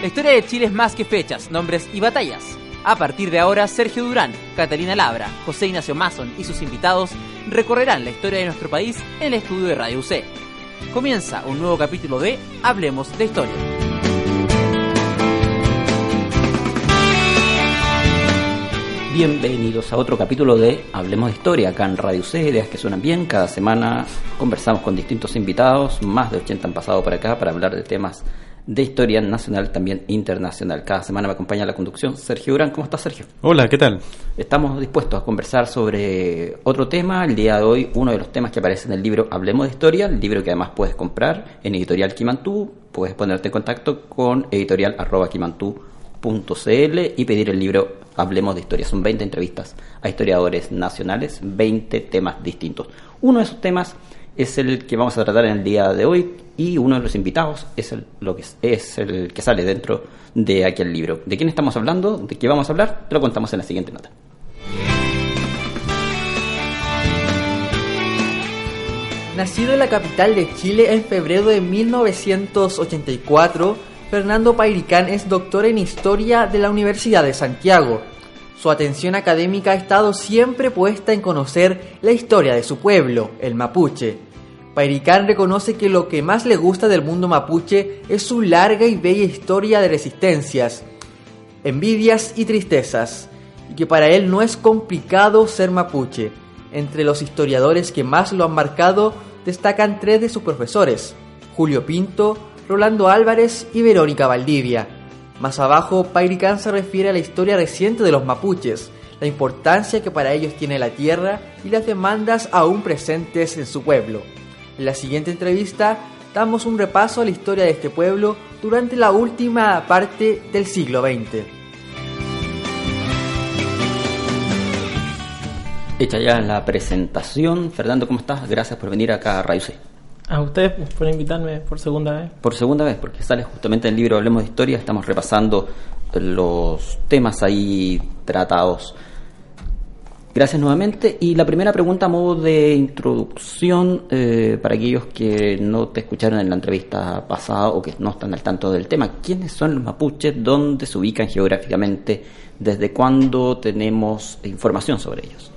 La historia de Chile es más que fechas, nombres y batallas. A partir de ahora, Sergio Durán, Catalina Labra, José Ignacio Mason y sus invitados recorrerán la historia de nuestro país en el estudio de Radio UC. Comienza un nuevo capítulo de Hablemos de Historia. Bienvenidos a otro capítulo de Hablemos de Historia, acá en Radio C, ideas que suenan bien. Cada semana conversamos con distintos invitados, más de 80 han pasado por acá para hablar de temas de historia nacional, también internacional. Cada semana me acompaña la conducción Sergio Durán. ¿Cómo estás, Sergio? Hola, ¿qué tal? Estamos dispuestos a conversar sobre otro tema. El día de hoy, uno de los temas que aparece en el libro Hablemos de Historia, el libro que además puedes comprar en Editorial Quimantú. Puedes ponerte en contacto con editorial.quimantú.cl y pedir el libro Hablemos de Historia. Son 20 entrevistas a historiadores nacionales, 20 temas distintos. Uno de esos temas es el que vamos a tratar en el día de hoy y uno de los invitados es el, lo que es, el que sale dentro de aquel libro. ¿De quién estamos hablando? ¿De qué vamos a hablar? Te lo contamos en la siguiente nota. Nacido en la capital de Chile en febrero de 1984, Fernando Pairicán es doctor en Historia de la Universidad de Santiago. Su atención académica ha estado siempre puesta en conocer la historia de su pueblo, el mapuche. Pairicán reconoce que lo que más le gusta del mundo mapuche es su larga y bella historia de resistencias, envidias y tristezas, y que para él no es complicado ser mapuche. Entre los historiadores que más lo han marcado destacan tres de sus profesores, Julio Pinto, Rolando Álvarez y Verónica Valdivia. Más abajo, Pairicán se refiere a la historia reciente de los mapuches, la importancia que para ellos tiene la tierra y las demandas aún presentes en su pueblo. En la siguiente entrevista damos un repaso a la historia de este pueblo durante la última parte del siglo XX. Hecha ya la presentación, Fernando, ¿cómo estás? Gracias por venir acá a Radio C. A usted por invitarme por segunda vez. Por segunda vez, porque sale justamente el libro Hablemos de Historia, estamos repasando los temas ahí tratados Gracias nuevamente. Y la primera pregunta a modo de introducción eh, para aquellos que no te escucharon en la entrevista pasada o que no están al tanto del tema. ¿Quiénes son los mapuches? ¿Dónde se ubican geográficamente? ¿Desde cuándo tenemos información sobre ellos?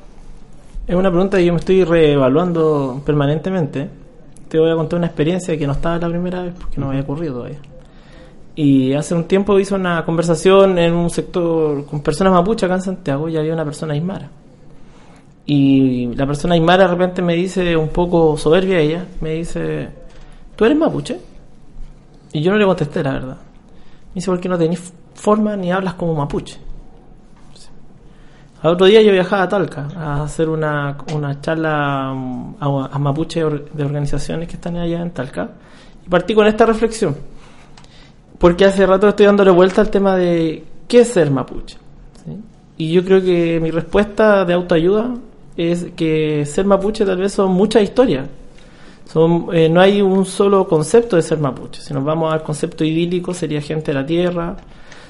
Es una pregunta que yo me estoy reevaluando permanentemente. Te voy a contar una experiencia que no estaba la primera vez porque no había ocurrido todavía. Y hace un tiempo hice una conversación en un sector con personas mapuches acá en Santiago y había una persona aymara y la persona Aymara de repente me dice, un poco soberbia ella, me dice, ¿tú eres mapuche? Y yo no le contesté, la verdad. Me dice, ¿por qué no tenés forma ni hablas como mapuche? Al otro día yo viajaba a Talca a hacer una, una charla mm, a, a mapuche de organizaciones que están allá en Talca. Y partí con esta reflexión. Porque hace rato estoy dándole vuelta al tema de qué es ser mapuche. Y yo creo que mi respuesta de autoayuda es que ser mapuche tal vez son muchas historias. Son, eh, no hay un solo concepto de ser mapuche. Si nos vamos al concepto idílico, sería gente de la tierra.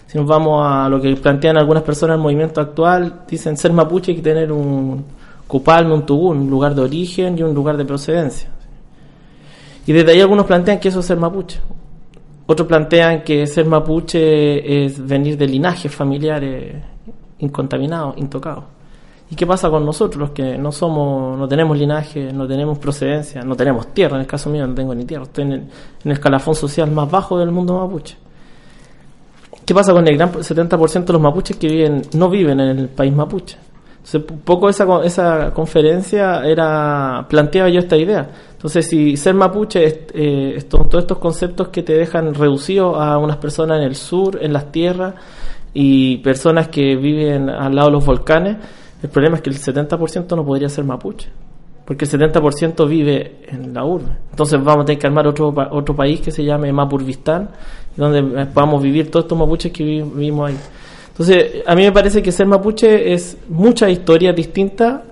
Si nos vamos a lo que plantean algunas personas el movimiento actual, dicen ser mapuche hay que tener un cupalme, un tugún, un lugar de origen y un lugar de procedencia. Y desde ahí algunos plantean que eso es ser mapuche. Otros plantean que ser mapuche es venir de linajes familiares incontaminados, intocados. ¿Y qué pasa con nosotros, los que no somos, no tenemos linaje, no tenemos procedencia, no tenemos tierra? En el caso mío no tengo ni tierra, estoy en el, escalafón social más bajo del mundo mapuche. ¿Qué pasa con el gran 70% de los mapuches que viven, no viven en el país mapuche? Entonces, poco esa, esa conferencia era, planteaba yo esta idea. Entonces, si ser mapuche es eh, todos estos conceptos que te dejan reducido a unas personas en el sur, en las tierras, y personas que viven al lado de los volcanes, el problema es que el 70% no podría ser mapuche, porque el 70% vive en la urbe. Entonces vamos a tener que armar otro, otro país que se llame Mapurvistán, donde podamos vivir todos estos mapuches que vivimos ahí. Entonces, a mí me parece que ser mapuche es mucha historia distinta.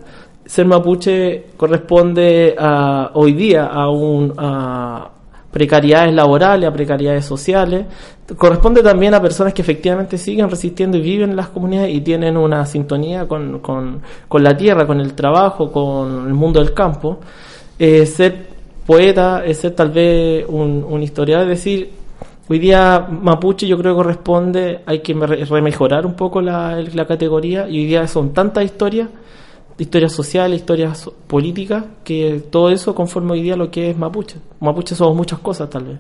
Ser mapuche corresponde a, hoy día a un, a, precariedades laborales, a precariedades sociales. Corresponde también a personas que efectivamente siguen resistiendo y viven en las comunidades y tienen una sintonía con, con, con la tierra, con el trabajo, con el mundo del campo. Eh, ser poeta ser tal vez un, un historiador, es decir, Hoy día mapuche yo creo que corresponde, hay que re- remejorar un poco la, la categoría y hoy día son tantas historias, historias sociales, historias políticas, que todo eso conforma hoy día lo que es mapuche. Mapuche somos muchas cosas tal vez.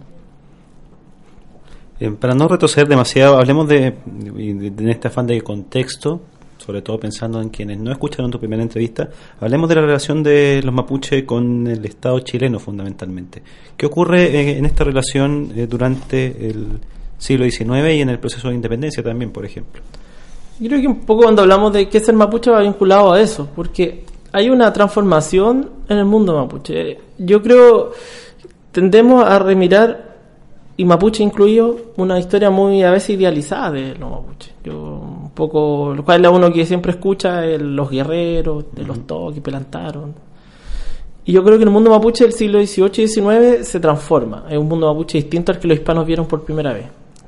Eh, para no retroceder demasiado, hablemos de, de, de este afán de contexto, sobre todo pensando en quienes no escucharon tu primera entrevista, hablemos de la relación de los mapuches con el Estado chileno fundamentalmente. ¿Qué ocurre eh, en esta relación eh, durante el siglo XIX y en el proceso de independencia también, por ejemplo? Yo creo que un poco cuando hablamos de qué es el mapuche va vinculado a eso, porque hay una transformación en el mundo mapuche. Yo creo tendemos a remirar y mapuche incluido una historia muy a veces idealizada de los mapuches. Yo un poco, lo cual es uno que siempre escucha el- los guerreros, de los toques, pelantaron. Y yo creo que el mundo mapuche del siglo XVIII y XIX se transforma. Es un mundo mapuche distinto al que los hispanos vieron por primera vez.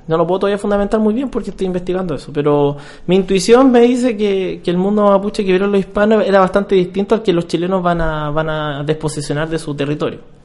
No lo puedo todavía fundamentar muy bien porque estoy investigando eso, pero mi intuición me dice que, que el mundo mapuche que vieron los hispanos era bastante distinto al que los chilenos van a, van a desposesionar de su territorio.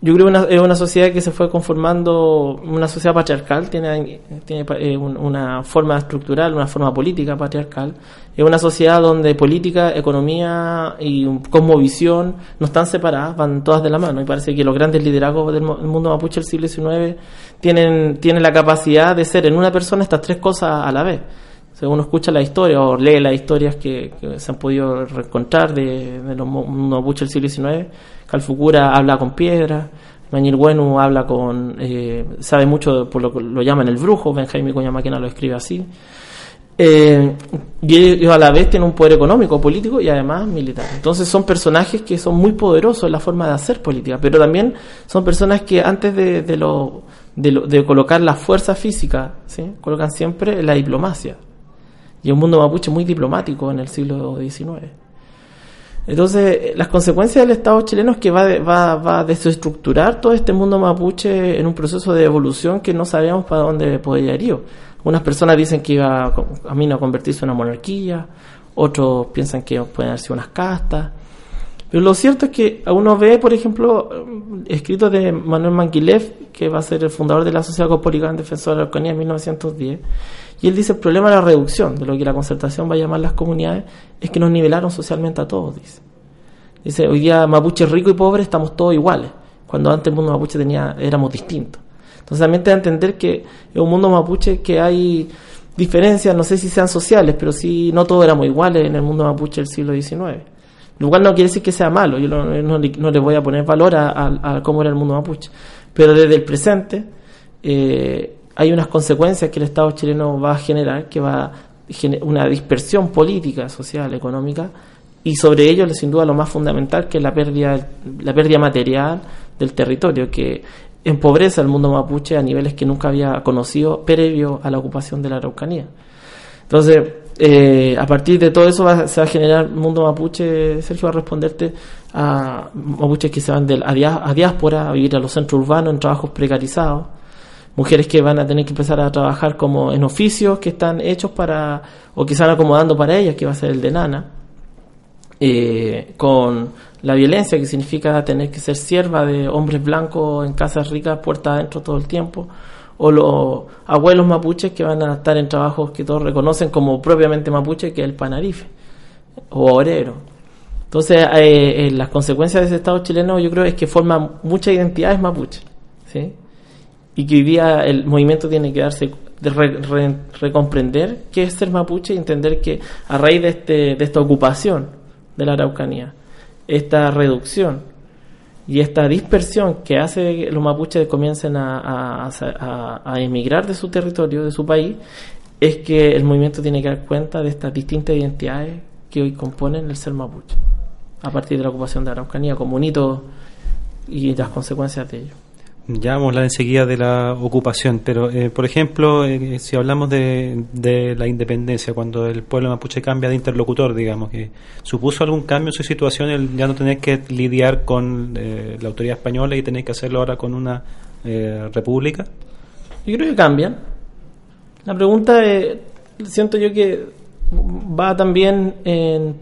Yo creo que es una sociedad que se fue conformando, una sociedad patriarcal, tiene, tiene eh, un- una forma estructural, una forma política patriarcal. Es una sociedad donde política, economía y cosmovisión no están separadas, van todas de la mano. Y parece que los grandes liderazgos del mundo mapuche del siglo XIX tienen, tienen la capacidad de ser en una persona estas tres cosas a la vez. O uno escucha la historia o lee las historias que, se han podido encontrar de, de los mapuches del siglo XIX. Calfucura habla con piedra, Mañil Bueno habla con. eh, sabe mucho, por lo que lo llaman el brujo, Benjamin Cuña Maquena lo escribe así. Eh, y ellos a la vez tienen un poder económico, político y además militar. Entonces son personajes que son muy poderosos en la forma de hacer política, pero también son personas que antes de, de, lo, de, lo- de colocar la fuerza física, ¿sí? colocan siempre la diplomacia. Y un mundo mapuche muy diplomático en el siglo XIX. Entonces, las consecuencias del Estado chileno es que va, va, a desestructurar todo este mundo mapuche en un proceso de evolución que no sabíamos para dónde podría ir. Unas personas dicen que iba a a convertirse en una monarquía, otros piensan que pueden haber sido unas castas. Pero lo cierto es que uno ve, por ejemplo, eh, escritos de Manuel Manquilev, que va a ser el fundador de la Sociedad Cosmopolitana Defensora de la Araucanía en 1910, y él dice el problema de la reducción, de lo que la concertación va a llamar las comunidades, es que nos nivelaron socialmente a todos, dice. Dice, hoy día mapuche rico y pobre estamos todos iguales, cuando antes el mundo mapuche tenía, éramos distintos. Entonces también te da a entender que es un mundo mapuche que hay diferencias, no sé si sean sociales, pero sí no todos éramos iguales en el mundo mapuche del siglo XIX. Lo cual no quiere decir que sea malo, yo no, no le- voy a poner valor a, a- a cómo era el mundo mapuche. Pero desde el presente eh, hay unas consecuencias que el Estado chileno va a generar, que va a gener- una dispersión política, social, económica, y sobre ello, sin duda, lo más fundamental que es la pérdida, la pérdida material del territorio, que empobrece al mundo mapuche a niveles que nunca había conocido previo a la ocupación de la Araucanía. Entonces, eh, a partir de todo eso va- se va a generar un mundo mapuche, Sergio va a responderte a mapuches que se van de, a, dia- a diáspora, a vivir a los centros urbanos en trabajos precarizados, mujeres que van a tener que empezar a trabajar como en oficios que están hechos para, o que van acomodando para ellas, que va a ser el de nana, eh, con la violencia que significa tener que ser sierva de hombres blancos en casas ricas, puertas adentro todo el tiempo, o los abuelos mapuches que van a estar en trabajos que todos reconocen como propiamente mapuche, que es el panarife o obrero. Entonces, eh, eh, las consecuencias de ese Estado chileno yo creo es que forma muchas identidades mapuche, ¿sí? Y que hoy día el movimiento tiene que darse de re- re- recomprender qué es ser mapuche y entender que a raíz de, este, de esta ocupación de la Araucanía, esta reducción y esta dispersión que hace que los mapuches comiencen a- a emigrar de su territorio, de su país, es que el movimiento tiene que dar cuenta de estas distintas identidades que hoy componen el ser mapuche, a partir de la ocupación de la Araucanía como un hito y las consecuencias de ello. Ya vamos a hablar enseguida de la ocupación, pero eh, por ejemplo, eh, si hablamos de, de la independencia, cuando el pueblo mapuche cambia de interlocutor, digamos, que ¿supuso algún cambio en su situación el ya no tener que lidiar con eh, la autoridad española y tener que hacerlo ahora con una eh, república? Yo creo que cambian. La pregunta siento yo que va también en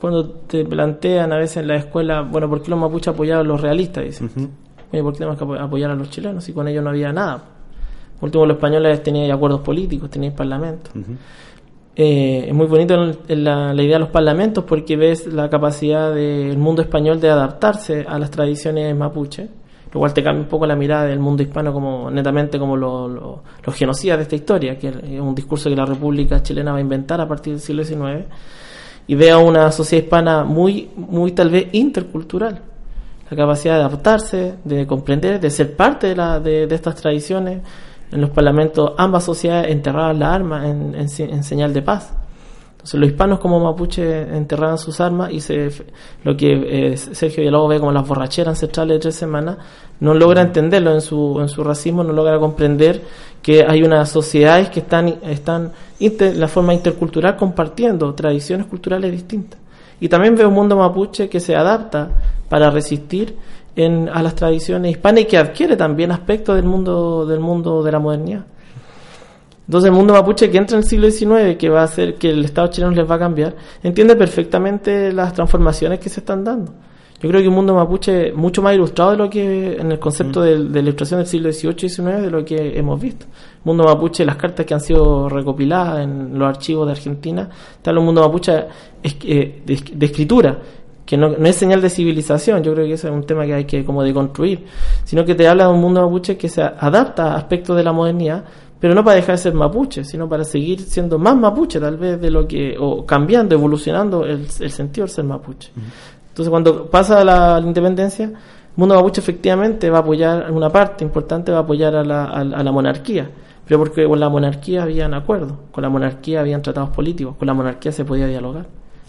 cuando te plantean a veces en la escuela, bueno, ¿por qué los mapuches apoyaban a los realistas? Dicen. Oye, ¿por qué tenemos que apo- apoyar a los chilenos si con ellos no había nada? último, los españoles tenían acuerdos políticos, tenían parlamentos. Eh, es muy bonito la, idea de los parlamentos porque ves la capacidad del mundo español de adaptarse a las tradiciones mapuche, lo cual te cambia un poco la mirada del mundo hispano como netamente como los genocidas de esta historia, que es un discurso que la República chilena va a inventar a partir del siglo XIX, y ve a una sociedad hispana muy, muy tal vez intercultural la capacidad de adaptarse, de comprender, de ser parte de, la, de, estas tradiciones. En los parlamentos ambas sociedades enterraban las armas en, en, señal de paz. Entonces los hispanos como mapuche enterraban sus armas y se, lo que eh, Sergio Villalobos ve como las borracheras ancestrales de tres semanas, no logra entenderlo en su, en su racismo, no logra comprender que hay unas sociedades que están, están la forma intercultural compartiendo tradiciones culturales distintas. Y también veo un mundo mapuche que se adapta para resistir en, a las tradiciones hispanas y que adquiere también aspectos del mundo, del mundo de la modernidad. Entonces el mundo mapuche que entra en el siglo XIX, que va a hacer que el Estado chileno les va a cambiar, entiende perfectamente las transformaciones que se están dando. Yo creo que un mundo mapuche mucho más ilustrado de lo que en el concepto de, la ilustración del siglo XVIII y XIX de lo que hemos visto. El mundo mapuche, las cartas que han sido recopiladas en los archivos de Argentina, está un mundo mapuche eh, de, escritura, que no, es señal de civilización, yo creo que ese es un tema que hay que como deconstruir, sino que te habla de un mundo mapuche que se adapta a aspectos de la modernidad, pero no para dejar de ser mapuche, sino para seguir siendo más mapuche tal vez de lo que, o cambiando, evolucionando el, sentido del ser mapuche. Entonces, cuando pasa la, independencia, el mundo mapuche efectivamente va a apoyar, una parte importante va a apoyar a la, a, la monarquía, pero porque con la monarquía habían acuerdos, con la monarquía habían tratados políticos, con la monarquía se podía dialogar.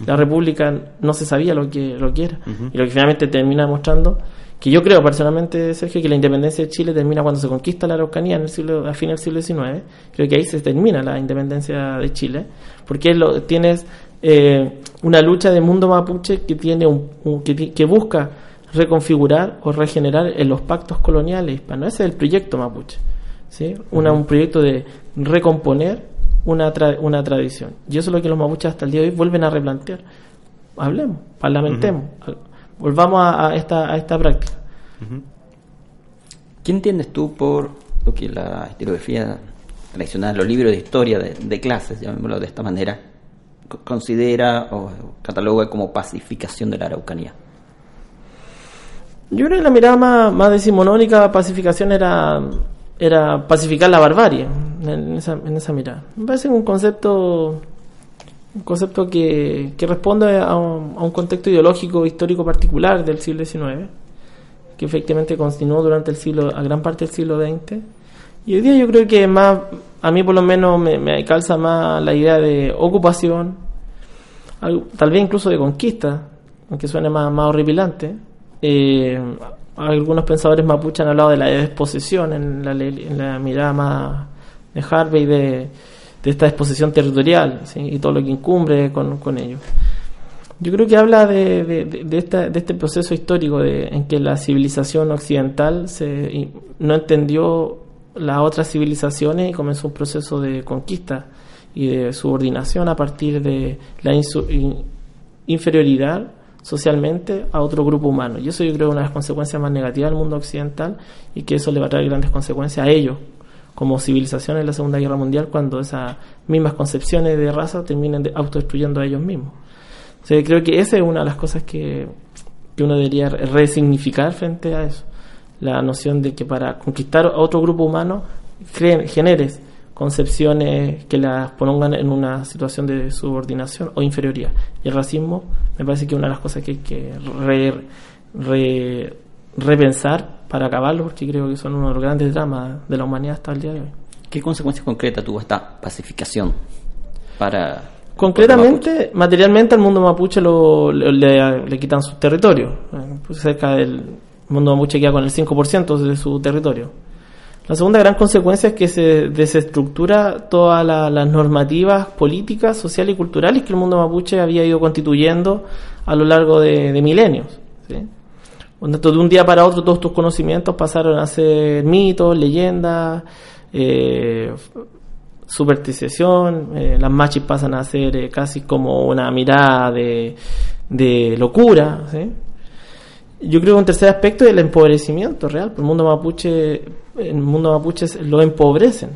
La república no se sabía lo que, lo que era. Y lo que finalmente termina demostrando, que yo creo personalmente, Sergio, que la independencia de Chile termina cuando se conquista la Araucanía en el siglo, a fin del siglo XIX. Creo que ahí se termina la independencia de Chile, porque lo, tienes eh, una lucha de mundo mapuche que tiene un, que, busca reconfigurar o regenerar en los pactos coloniales hispanos. Ese es el proyecto mapuche. ¿sí? un proyecto de recomponer una, una tradición. Y eso es lo que los mapuches hasta el día de hoy vuelven a replantear. Hablemos, parlamentemos, volvamos a, esta, a esta práctica. ¿Qué entiendes tú por lo que la historiografía tradicional, los libros de historia de, de clases, llamémoslo de esta manera, considera o cataloga como pacificación de la Araucanía? Yo creo que la mirada más, más decimonónica pacificación era, era pacificar la barbarie en esa, mirada. Me parece un concepto un concepto que, responde a un, a un, contexto ideológico histórico particular del siglo XIX, que efectivamente continuó durante el siglo, a gran parte del siglo XX. Y hoy día yo creo que más a mí por lo menos me, calza más la idea de ocupación, tal vez incluso de conquista, aunque suene más, más horripilante. Eh, algunos pensadores mapuche han hablado de la desposesión en la, en la mirada más de Harvey de, de esta desposesión territorial y todo lo que incumbre con, con ello. Yo creo que habla de, de, de, esta, de este proceso histórico de, en que la civilización occidental se, no entendió las otras civilizaciones y comenzó un proceso de conquista y de subordinación a partir de la inferioridad socialmente a otro grupo humano. Y eso yo creo es una de las consecuencias más negativas del mundo occidental y que eso le va a traer grandes consecuencias a ellos como civilización en la Segunda Guerra Mundial cuando esas mismas concepciones de raza terminan de autodestruyendo a ellos mismos. O creo que esa es una de las cosas que, que uno debería resignificar frente a eso la noción de que para conquistar a otro grupo humano generes concepciones que las pongan en una situación de subordinación o inferioridad. Y el racismo me parece que es una de las cosas que hay que repensar para acabarlo, porque creo que son uno de los grandes dramas de la humanidad hasta el día de hoy. ¿Qué consecuencias concretas tuvo esta pacificación para... Concretamente, materialmente al mundo mapuche lo, le, quitan sus territorios, eh, pues cerca del el mundo mapuche queda con el 5% de su territorio. La segunda gran consecuencia es que se desestructura todas las normativas políticas, sociales y culturales que el mundo mapuche había ido constituyendo a lo largo de, milenios. ¿sí? de un día para otro todos tus conocimientos pasaron a ser mitos, leyendas, eh, superstición, eh, las machis pasan a ser eh, casi como una mirada de, de locura. ¿sí? Yo creo que un tercer aspecto es el empobrecimiento real. El mundo mapuche, el mundo mapuche lo empobrecen.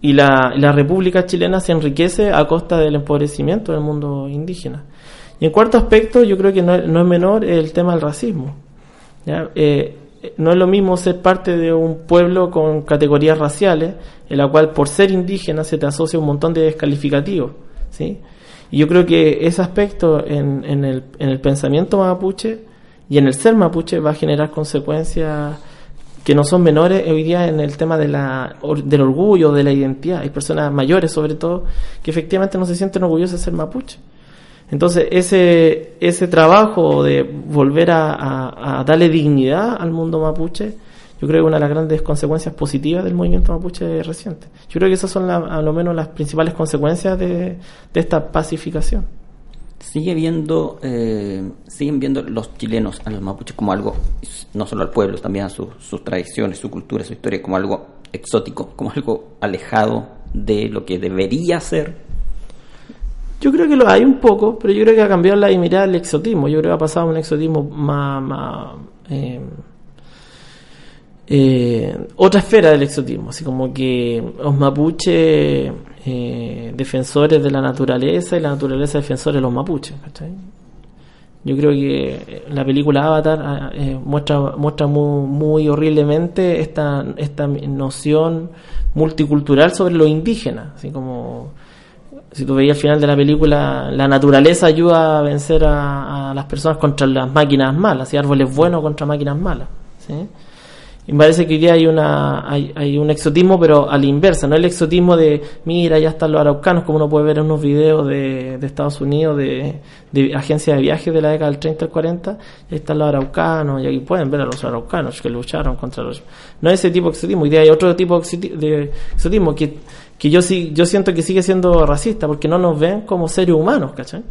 Y la, la República chilena se enriquece a costa del empobrecimiento del mundo indígena. Y en cuarto aspecto, yo creo que no, no es menor el tema del racismo. Eh, no es lo mismo ser parte de un pueblo con categorías raciales, en la cual por ser indígena se te asocia un montón de descalificativos. ¿sí? Y yo creo que ese aspecto en, en, el, en el pensamiento mapuche y en el ser mapuche va a generar consecuencias que no son menores hoy día en el tema de la, del orgullo, de la identidad. Hay personas mayores, sobre todo, que efectivamente no se sienten orgullosas de ser mapuche. Entonces, ese, ese trabajo de volver a, darle dignidad al mundo mapuche, yo creo que una de las grandes consecuencias positivas del movimiento mapuche reciente. Yo creo que esas son la, a lo menos las principales consecuencias de, de esta pacificación. Sigue viendo, eh, siguen viendo los chilenos a los mapuches como algo, no solo al pueblo, también a su, sus tradiciones, su cultura, su historia, como algo exótico, como algo alejado de lo que debería ser yo creo que lo hay un poco, pero yo creo que ha cambiado la mirada del exotismo. Yo creo que ha pasado un exotismo más. más eh, eh, otra esfera del exotismo, así como que los mapuches eh, defensores de la naturaleza y la naturaleza defensores de los mapuches. ¿cachai? Yo creo que la película Avatar eh, muestra, muestra muy, horriblemente esta, esta noción multicultural sobre lo indígena, así como si tú veías al final de la película, la naturaleza ayuda a vencer a, a las personas contra las máquinas malas, y árboles buenos contra máquinas malas. ¿sí? Y me parece que hoy día hay, una, hay, hay, un exotismo, pero a la inversa, no el exotismo de, mira, ya están los araucanos, como uno puede ver en unos videos de, de Estados Unidos, de, de agencias de viajes de la década del 30 al 40, ya están los araucanos, y aquí pueden ver a los araucanos que lucharon contra los... No es ese tipo de exotismo, hoy día hay otro tipo de exotismo que que yo sí yo siento que sigue siendo racista porque no nos ven como seres humanos, ¿cachai?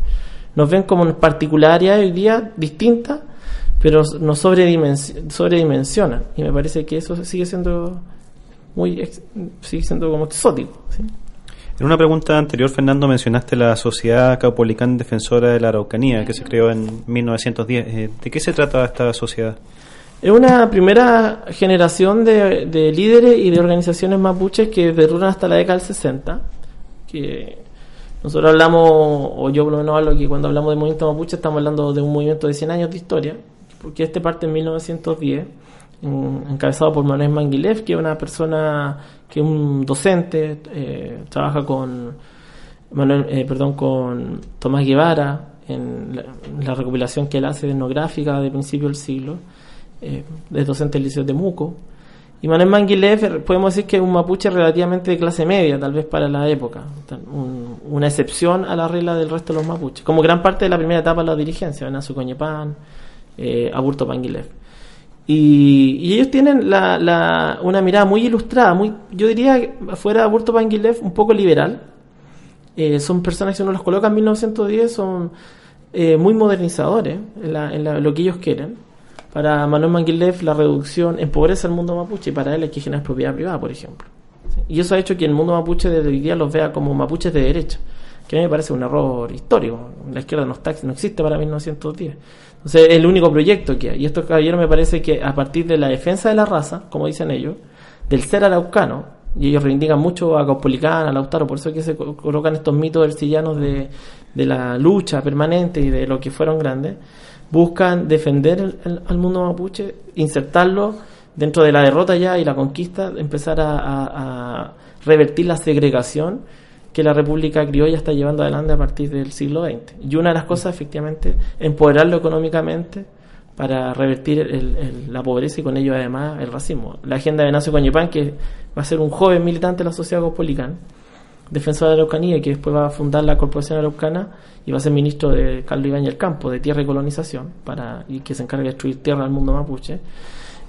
Nos ven como particularidades hoy día distintas, pero nos sobredimensionan, sobredimensionan y me parece que eso sigue siendo muy sigue siendo como exótico, ¿sí? En una pregunta anterior, Fernando, mencionaste la Sociedad Caupolicán Defensora de la Araucanía, que se creó en 1910. Eh, ¿De qué se trata esta sociedad? Es una primera generación de, de, líderes y de organizaciones mapuches que perduran hasta la década del 60. Que nosotros hablamos, o yo por lo menos hablo que cuando hablamos de movimiento mapuche estamos hablando de un movimiento de 100 años de historia, porque este parte en 1910, en, encabezado por Manuel Manguilev, que es una persona, que es un docente, eh, trabaja con, Manuel, eh, perdón, con Tomás Guevara en la, recopilación que él hace etnográfica de principio del siglo eh, es docente del Liceo de Muco. Y Manuel Manguilev, podemos decir que es un mapuche relativamente de clase media, tal vez para la época. Un, una excepción a la regla del resto de los mapuches. Como gran parte de la primera etapa de la dirigencia, Venazo Coñepán, eh, Aburto Manguilev. Y, ellos tienen la, la, una mirada muy ilustrada, muy, yo diría, fuera de Aburto Panguilev, un poco liberal. Eh, son personas que si uno los coloca en 1910 son eh, muy modernizadores en, lo que ellos quieren para Manuel Manguilev la reducción empobrece al mundo mapuche y para él hay que generar propiedad privada, por ejemplo. Y eso ha hecho que el mundo mapuche de hoy día los vea como mapuches de derecha, que a mí me parece un error histórico. La izquierda no, está, no existe para 1910. Entonces es el único proyecto que hay. Y estos caballeros me parece que a partir de la defensa de la raza, como dicen ellos, del ser araucano, y ellos reivindican mucho a Caupolicán, a Lautaro, por eso es que se colocan estos mitos ercillanos de, de la lucha permanente y de lo que fueron grandes, buscan defender el, al mundo mapuche, insertarlo dentro de la derrota ya y la conquista, empezar a, revertir la segregación que la República Criolla está llevando adelante a partir del siglo XX. Y una de las cosas, efectivamente, empoderarlo económicamente para revertir el, la pobreza y con ello además el racismo. La agenda de Nacio Coñepán, que va a ser un joven militante de la sociedad cospolicán, defensor de la Araucanía y que después va a fundar la Corporación Araucana y va a ser ministro de Carlos Ibañez del Campo, de Tierra y Colonización, para, y que se encarga de destruir tierra al mundo mapuche.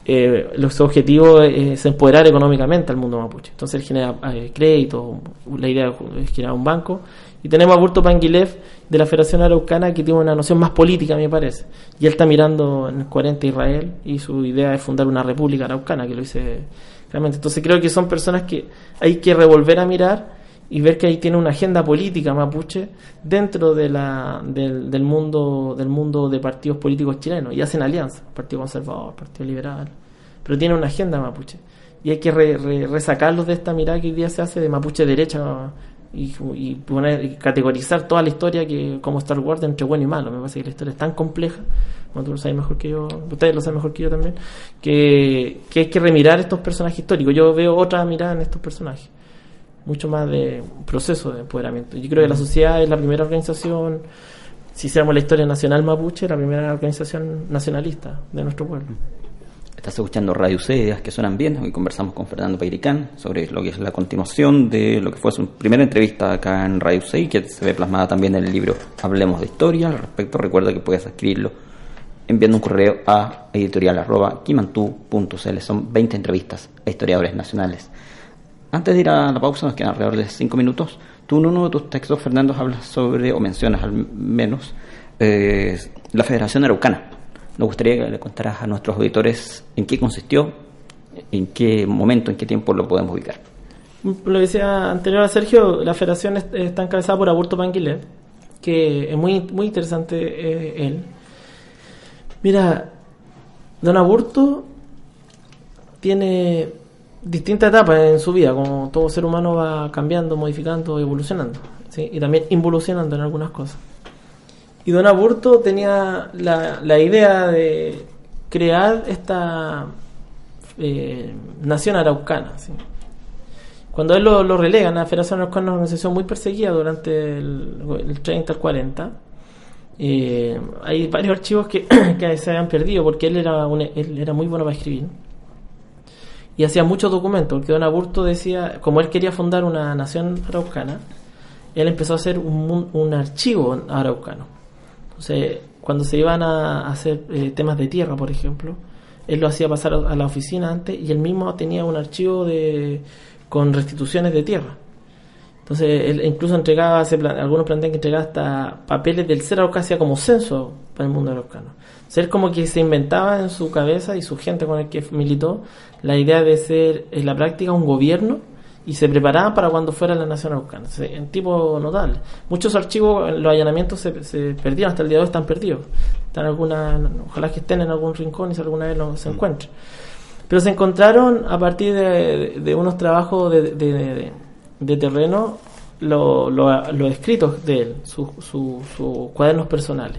Eh, su objetivo es empoderar económicamente al mundo mapuche. Entonces él genera eh, crédito, la idea es generar un banco. Y tenemos a Burto Panguilev de la Federación Araucana que tiene una noción más política, me parece. Y él está mirando en el 40 Israel y su idea es fundar una república araucana, que lo dice realmente. Entonces creo que son personas que hay que revolver a mirar y ver que ahí tiene una agenda política mapuche dentro de la, del, del mundo del mundo de partidos políticos chilenos. Y hacen alianzas, Partido Conservador, Partido Liberal, pero tiene una agenda mapuche. Y hay que re- re- resacarlos de esta mirada que hoy día se hace de mapuche derecha y, poner y categorizar toda la historia que como Star Wars entre bueno y malo. Me parece que la historia es tan compleja como tú lo sabes mejor que yo ustedes lo saben mejor que yo también que, que hay que remirar estos personajes históricos. Yo veo otra mirada en estos personajes mucho más de un proceso de empoderamiento yo creo que la sociedad es la primera organización si hiciéramos la historia nacional mapuche la primera organización nacionalista de nuestro pueblo Estás escuchando Radio C, Ideas que Suenan Bien. Hoy conversamos con Fernando Peiricán sobre lo que es la continuación de lo que fue su primera entrevista acá en Radio C que se ve plasmada también en el libro Hablemos de Historia. Al respecto, recuerda que puedes escribirlo enviando un correo a editorial.kimantú.cl. Son 20 entrevistas a historiadores nacionales. Antes de ir a la pausa, nos quedan alrededor de 5 minutos. Tú en uno de tus textos, Fernando, hablas sobre, o mencionas al menos, eh, la Federación Araucana. Nos gustaría que le contaras a nuestros auditores en qué consistió, en qué momento, en qué tiempo lo podemos ubicar. Lo decía anterior a Sergio, la federación es- está encabezada por Aburto Panguilé, que es muy, muy interesante eh, él. Mira, don Aburto tiene distintas etapas en su vida, como todo ser humano va cambiando, modificando, evolucionando, y también involucionando en algunas cosas. Y don Aburto tenía la, la idea de crear esta eh, nación araucana. Cuando él lo, lo relegan a la Federación Araucana, una organización muy perseguida durante el, el 30 al 40, eh, hay varios archivos que, que se han perdido porque él era, un- él era muy bueno para escribir y hacía muchos documentos, porque Don Aburto decía, como él quería fundar una nación araucana, él empezó a hacer un, un archivo araucano. Entonces, cuando se iban a hacer eh, temas de tierra, por ejemplo, él lo hacía pasar a la oficina antes y él mismo tenía un archivo de con restituciones de tierra. Entonces, él incluso entregaba, algunos plantean que entregaba hasta papeles del ser araucano, hacía como censo para el mundo araucano. Ser como que se inventaba en su cabeza y su gente con el que militó la idea de ser en la práctica un gobierno y se preparaban para cuando fuera la nación sea, En tipo notable. Muchos archivos, los allanamientos se, se perdieron, hasta el día de hoy están perdidos. Están alguna, ojalá que estén en algún rincón y si alguna vez no se encuentren. Pero se encontraron a partir de, de unos trabajos de, de- de- terreno lo- lo- los escritos de él, sus su, sus cuadernos personales.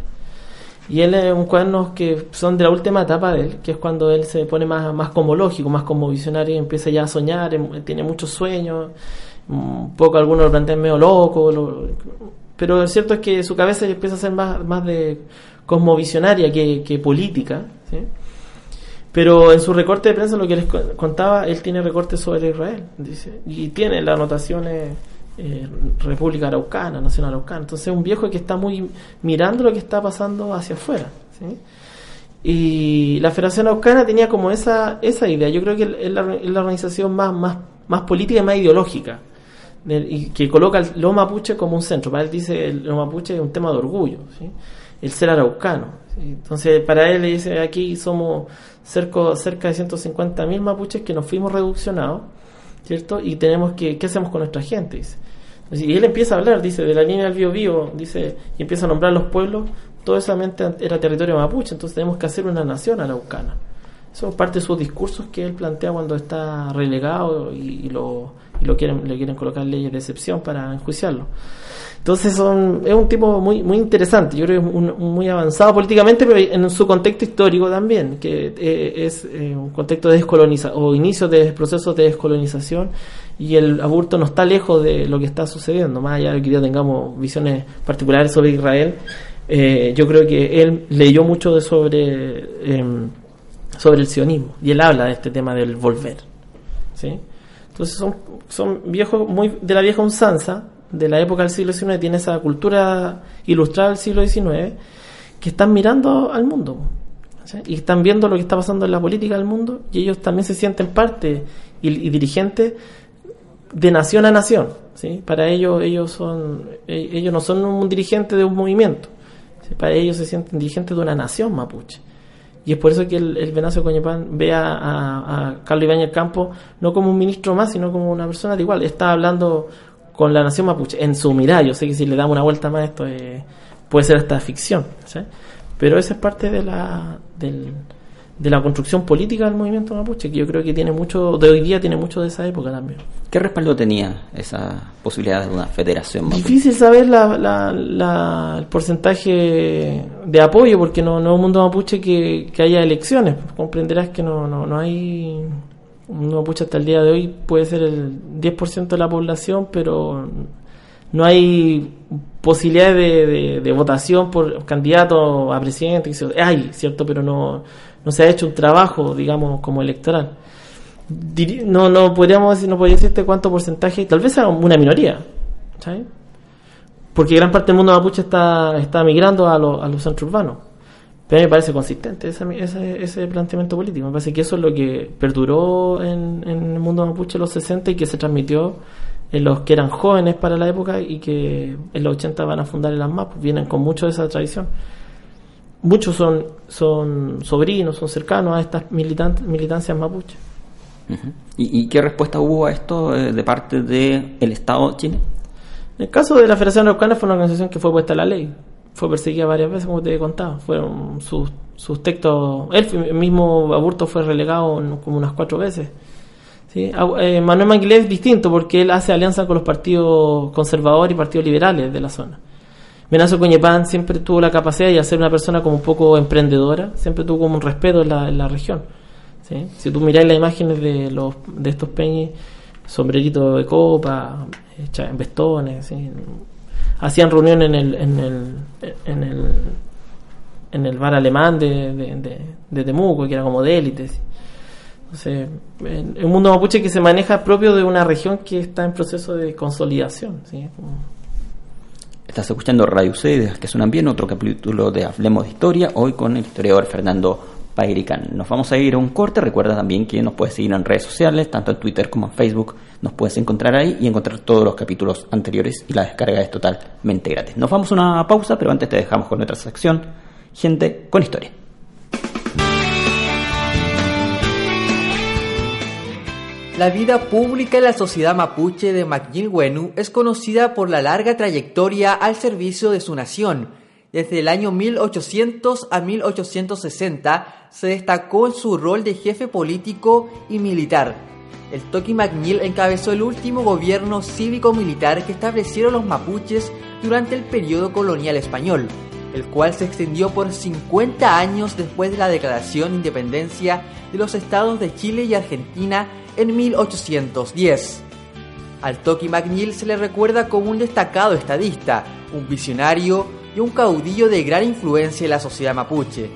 Y él es un cuadernos que son de la última etapa de él, que es cuando él se pone más, más como lógico, más como visionario y empieza ya a soñar, em- tiene muchos sueños, un poco algunos lo plantean medio loco, lo- pero lo cierto es que su cabeza empieza a ser más, más de cosmovisionaria que, que política, ¿sí? Pero en su recorte de prensa, lo que les co- contaba, él tiene recortes sobre Israel, dice, y tiene las anotaciones eh, República Araucana, Nación Araucana. Entonces, es un viejo que está muy mirando lo que está pasando hacia afuera. Y la Federación Araucana tenía como esa, esa idea. Yo creo que es la, organización más, más, más política y más ideológica. y que coloca el- lo mapuche como un centro. Para él dice el, lo mapuche es un tema de orgullo, ¿sí? el ser araucano. Entonces, para él dice aquí somos cerca, cerca de 150.000 mapuches que nos fuimos reduccionados, ¿cierto? Y tenemos que, ¿qué hacemos con nuestra gente? Dice. Y él empieza a hablar, dice, de la línea del Biobío, dice, y empieza a nombrar los pueblos, todo eso era territorio mapuche, entonces tenemos que hacer una nación araucana. Eso es parte de sus discursos que él plantea cuando está relegado y, lo, y lo quieren, le quieren colocar leyes de excepción para enjuiciarlo. Entonces son, es un tipo muy, muy interesante, yo creo que es un muy avanzado políticamente, pero en su contexto histórico también, que eh, es eh, un contexto de descolonización o inicio de procesos de descolonización y el aburto no está lejos de lo que está sucediendo, más allá de que ya tengamos visiones particulares sobre Israel, eh, yo creo que él leyó mucho de sobre, em, sobre el sionismo y él habla de este tema del volver. ¿sí? Entonces son, son viejos muy de la vieja usanza, de la época del siglo XIX, tiene esa cultura ilustrada del siglo XIX, que están mirando al mundo y están viendo lo que está pasando en la política del mundo y ellos también se sienten parte y dirigentes de nación a nación. ¿sí? Para ellos, ellos, son, eh, ellos no son un dirigente de un movimiento, para ellos se sienten dirigentes de una nación mapuche. Y es por eso que el, el Venancio Coñepán ve a, a, a Carlos Ibáñez Campo no como un ministro más, sino como una persona de igual. Está hablando con la nación mapuche, en su mirada. Yo sé que si le damos una vuelta más esto eh, puede ser hasta ficción, ¿sí? pero esa es parte de la, del, de la construcción política del movimiento mapuche, que yo creo que tiene mucho, de hoy día tiene mucho de esa época también. ¿Qué respaldo tenía esa posibilidad de una federación mapuche? Difícil saber la, la, la- el porcentaje de apoyo, porque no, no es un mundo mapuche que, que haya elecciones. Comprenderás que no, no, no hay. Un mapuche hasta el día de hoy puede ser el 10% de la población, pero no hay posibilidades de, de- de votación por candidato a presidente. Hay, ¿cierto? Pero no, no se ha hecho un trabajo, digamos, como electoral. No, no podríamos decir, no podría decirte cuánto porcentaje, tal vez sea una minoría, ¿sabes? Porque gran parte del mundo mapuche está, está migrando a, lo- a los centros urbanos. Pero a me parece consistente ese, ese, planteamiento político. Me parece que eso es lo que perduró en, en el mundo mapuche en los 60 y que se transmitió en los que eran jóvenes para la época y que en los 80 van a fundar el ANMAP. Vienen con mucho de esa tradición. Muchos son, son sobrinos, son cercanos a estas militan- militancias mapuche. Ujú. ¿Y, y qué respuesta hubo a esto eh, de parte del Estado chile? En el caso de la Federación Araucana fue una organización que fue puesta a la ley. Fue perseguida varias veces, como te he contado. Fueron sus, sus textos. Él mismo Aburto fue relegado como unas cuatro veces. ¿Sí? Eh, Manuel Manguilé es distinto porque él hace alianza con los partidos conservadores y partidos liberales de la zona. Menazo Coñepán siempre tuvo la capacidad de ser una persona como un poco emprendedora, siempre tuvo como un respeto en la, en la región. ¿sí? Si tú miráis las imágenes de, los, de estos peñis, sombrerito de copa, vestones, hacían reunión en el, en el, en el, en el bar alemán de, de, Temuco, que era como de élite. ¿sí? Entonces, en- en un mundo mapuche que se maneja propio de una región que está en proceso de consolidación. ¿sí? Como- Estás escuchando Radio C, que suenan bien, otro capítulo de Hablemos de Historia, hoy con el historiador Fernando Pairicán. Nos vamos a ir a un corte, recuerda también que nos puedes seguir en redes sociales, tanto en Twitter como en Facebook, nos puedes encontrar ahí y encontrar todos los capítulos anteriores y la descarga es totalmente gratis. Nos vamos a una pausa, pero antes te dejamos con nuestra sección, gente con historia. La vida pública en la sociedad mapuche de Maquilhuenu es conocida por la larga trayectoria al servicio de su nación. Desde el año 1800 a 1860 se destacó en su rol de jefe político y militar. El Toki Magnil encabezó el último gobierno cívico-militar que establecieron los mapuches durante el periodo colonial español, el cual se extendió por 50 años después de la declaración de independencia de los estados de Chile y Argentina en 1810. Al Toki McNeil se le recuerda como un destacado estadista, un visionario y un caudillo de gran influencia en la sociedad mapuche.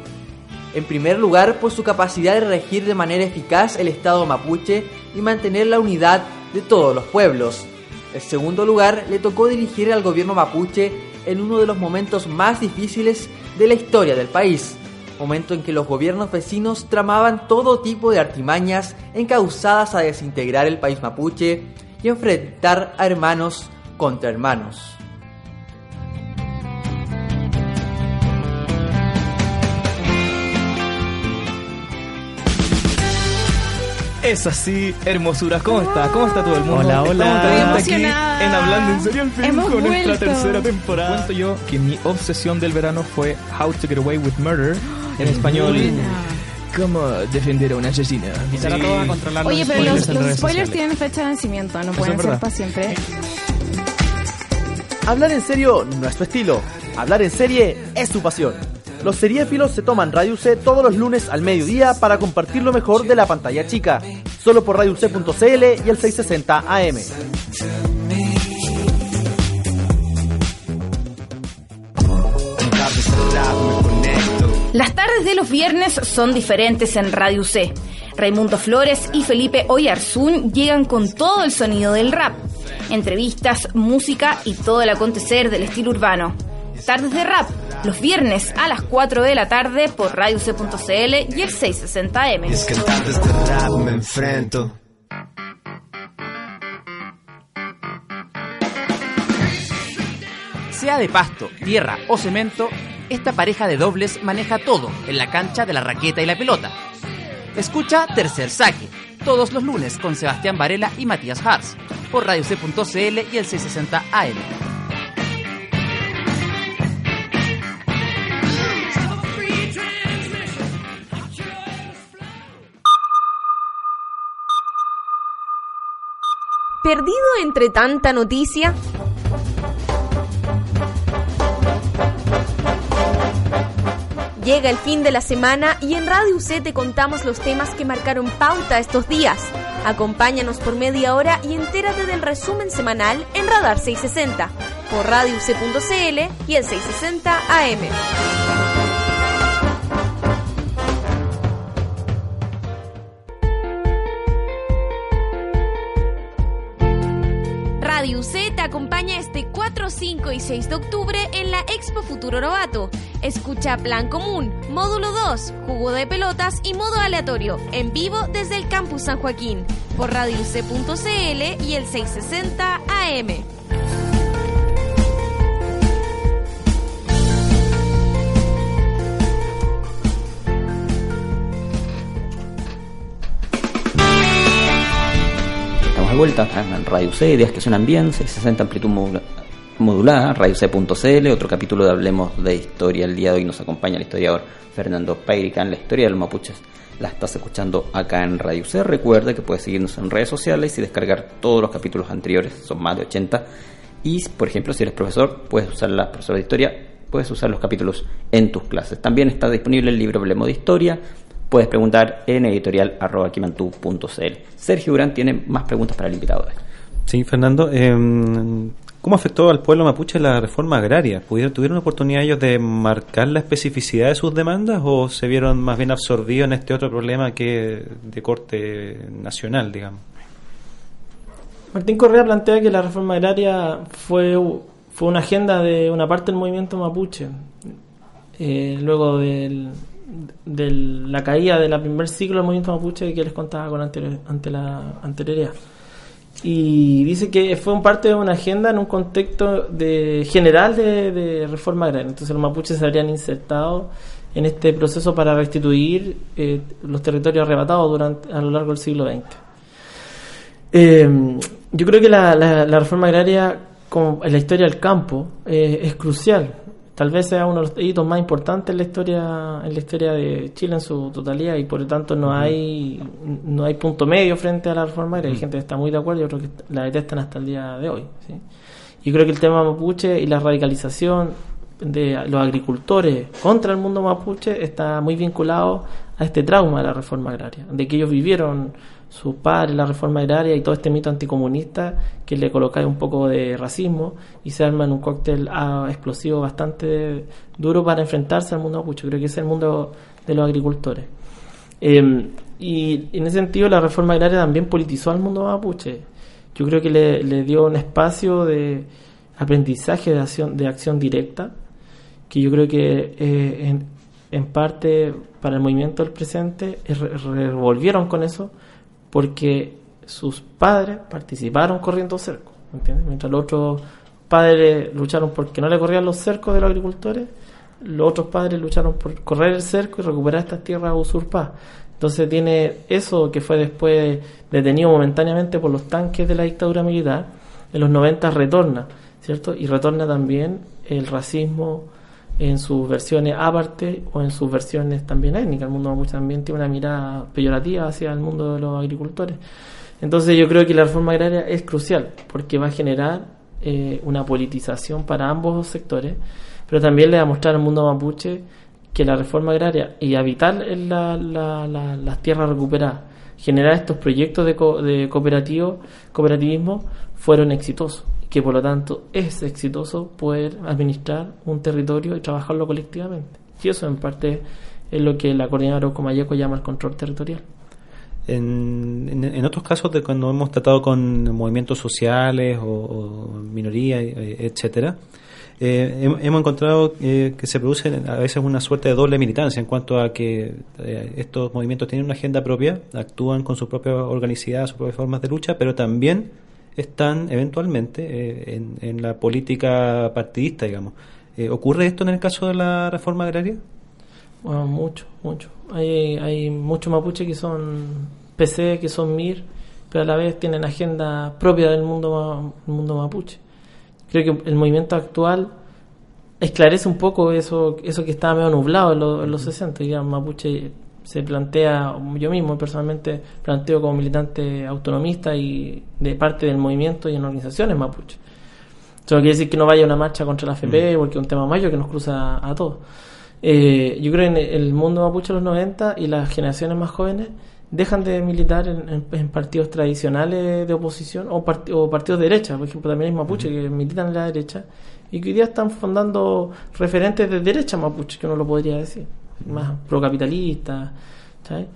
En primer lugar, por su capacidad de regir de manera eficaz el Estado mapuche y mantener la unidad de todos los pueblos. En segundo lugar, le tocó dirigir al gobierno mapuche en uno de los momentos más difíciles de la historia del país, momento en que los gobiernos vecinos tramaban todo tipo de artimañas encausadas a desintegrar el país mapuche y enfrentar a hermanos contra hermanos. Es así, hermosura. ¿Cómo está? ¿Cómo está todo el mundo? Hola, hola. Estamos aquí emocionada. en Hablando en Serio al fin Hemos con nuestra tercera temporada. Cuento yo que mi obsesión del verano fue How to Get Away with Murder. En español, ¿Cómo defender a una asesina? Invitar a todos a controlar Oye, pero spoilers los, spoilers sociales. tienen fecha de vencimiento, no pueden ser para siempre. Hablar en serio no es tu estilo. Hablar en serie es tu pasión. Los seriéfilos se toman Radio C todos los lunes al mediodía para compartir lo mejor de la pantalla chica. Solo por RadioC.cl y el 660 AM. Las tardes de los viernes son diferentes en Radio C. Raimundo Flores y Felipe Oyarzún llegan con todo el sonido del rap. Entrevistas, música y todo el acontecer del estilo urbano. Tardes de rap, los viernes a las 4 de la tarde por radioc.cl y el 660M. Es que en tardes de rap me enfrento. Sea de pasto, tierra o cemento, esta pareja de dobles maneja todo en la cancha de la raqueta y la pelota. Escucha Tercer Saque, todos los lunes con Sebastián Varela y Matías Hars, por Radio C.cl y el 660 AM. ¿Perdido entre tanta noticia? Llega el fin de la semana y en Radio C te contamos los temas que marcaron pauta estos días. Acompáñanos por media hora y entérate del resumen semanal en Radar 660, por radioc.cl y el 660 AM. Acompaña este 4, 5 y 6 de octubre en la Expo Futuro Robato. Escucha Plan Común, Módulo 2, Jugo de Pelotas y Modo Aleatorio, en vivo desde el Campus San Joaquín, por radioc.cl y el 660 AM. Estamos de vuelta acá en Radio C, ideas que suenan bien, 660 amplitud modula- modulada, radioc.cl, otro capítulo de Hablemos de Historia. El día de hoy nos acompaña el historiador Fernando Peirican. La historia de los mapuches la estás escuchando acá en Radio C. Recuerda que puedes seguirnos en redes sociales y descargar todos los capítulos anteriores, son más de 80. Y, por ejemplo, si eres profesor, puedes usar la profesora de historia, puedes usar los capítulos en tus clases. También está disponible el libro Hablemos de Historia. Puedes preguntar en editorial.quimantú.cl. Sergio Durán tiene más preguntas para el invitado. Sí, Fernando. eh, ¿Cómo afectó al pueblo mapuche la reforma agraria? ¿Pudieron, ¿Tuvieron oportunidad ellos de marcar la especificidad de sus demandas o se vieron más bien absorbidos en este otro problema que de corte nacional, digamos? Martín Correa plantea que la reforma agraria fue, fue una agenda de una parte del movimiento mapuche. Eh, luego del- de la caída del primer ciclo del movimiento mapuche que les contaba con anterior- ante la anterioridad. Y dice que fue un parte de una agenda en un contexto de, general de, de reforma agraria. Entonces los mapuches se habrían insertado en este proceso para restituir eh, los territorios arrebatados durante, a lo largo del siglo XX. Eh, yo creo que la, la- la reforma agraria, como en la historia del campo, eh, es crucial. Tal vez sea uno de los hitos más importantes en la historia en la historia de Chile en su totalidad y por lo tanto no hay no hay punto medio frente a la reforma agraria. Hay gente que está muy de acuerdo y otros que la detestan hasta el día de hoy. ¿sí? Yo creo que el tema mapuche y la radicalización de los agricultores contra el mundo mapuche está muy vinculado a este trauma de la reforma agraria, de que ellos vivieron sus padres la reforma agraria y todo este mito anticomunista que le coloca un poco de racismo y se arma en un cóctel ah, explosivo bastante duro para enfrentarse al mundo mapuche. Creo que es el mundo de los agricultores. Eh, y en ese sentido la reforma agraria también politizó al mundo mapuche. Yo creo que le, dio un espacio de aprendizaje de acción, de acción directa, que yo creo que eh, en, parte para el movimiento del presente re- revolvieron con eso porque sus padres participaron corriendo cercos, ¿entiendes? Mientras los otros padres lucharon porque no le corrían los cercos de los agricultores, los otros padres lucharon por correr el cerco y recuperar estas tierras usurpadas. Entonces tiene eso que fue después detenido momentáneamente por los tanques de la dictadura militar, en los 90 retorna, ¿cierto? Y retorna también el racismo en sus versiones aparte o en sus versiones también étnicas. El mundo mapuche también tiene una mirada peyorativa hacia el mundo de los agricultores. Entonces yo creo que la reforma agraria es crucial porque va a generar eh, una politización para ambos sectores, pero también le va a mostrar al mundo mapuche que la reforma agraria y habitar en la- la- la- las tierras recuperadas, generar estos proyectos de, co- de cooperativo, cooperativismo fueron exitosos, que por lo tanto es exitoso poder administrar un territorio y trabajarlo colectivamente. Y eso en parte es lo que la coordinadora Comayeco llama el control territorial. En, en- otros casos de cuando hemos tratado con movimientos sociales o, o minorías, eh, etcétera, eh, hem- hemos encontrado eh, que se produce a veces una suerte de doble militancia en cuanto a que eh, estos movimientos tienen una agenda propia, actúan con su propia organicidad, sus propias formas de lucha, pero también están eventualmente eh, en, en la política partidista, digamos. Eh, ¿Ocurre esto en el caso de la reforma agraria? Bueno, mucho, mucho. Hay, hay muchos mapuches que son PC, que son MIR, pero a la vez tienen agenda propia del mundo, mundo mapuche. Creo que el movimiento actual esclarece un poco eso, eso que estaba medio nublado en, los- en los 60. Ya mapuche se plantea, yo mismo personalmente planteo como militante autonomista y de parte del movimiento y en organizaciones mapuche. Eso no quiere decir que no vaya a una marcha contra la AFP, porque es un tema mayor que nos cruza a todos. Eh, yo creo que en el mundo mapuche de los 90 y las generaciones más jóvenes dejan de militar en, en- en partidos tradicionales de oposición o, parti- o partidos de derecha. Por ejemplo, también hay mapuches que militan en la derecha y que hoy día están fundando referentes de derecha mapuche, que uno lo podría decir, más procapitalistas. ¿sabes?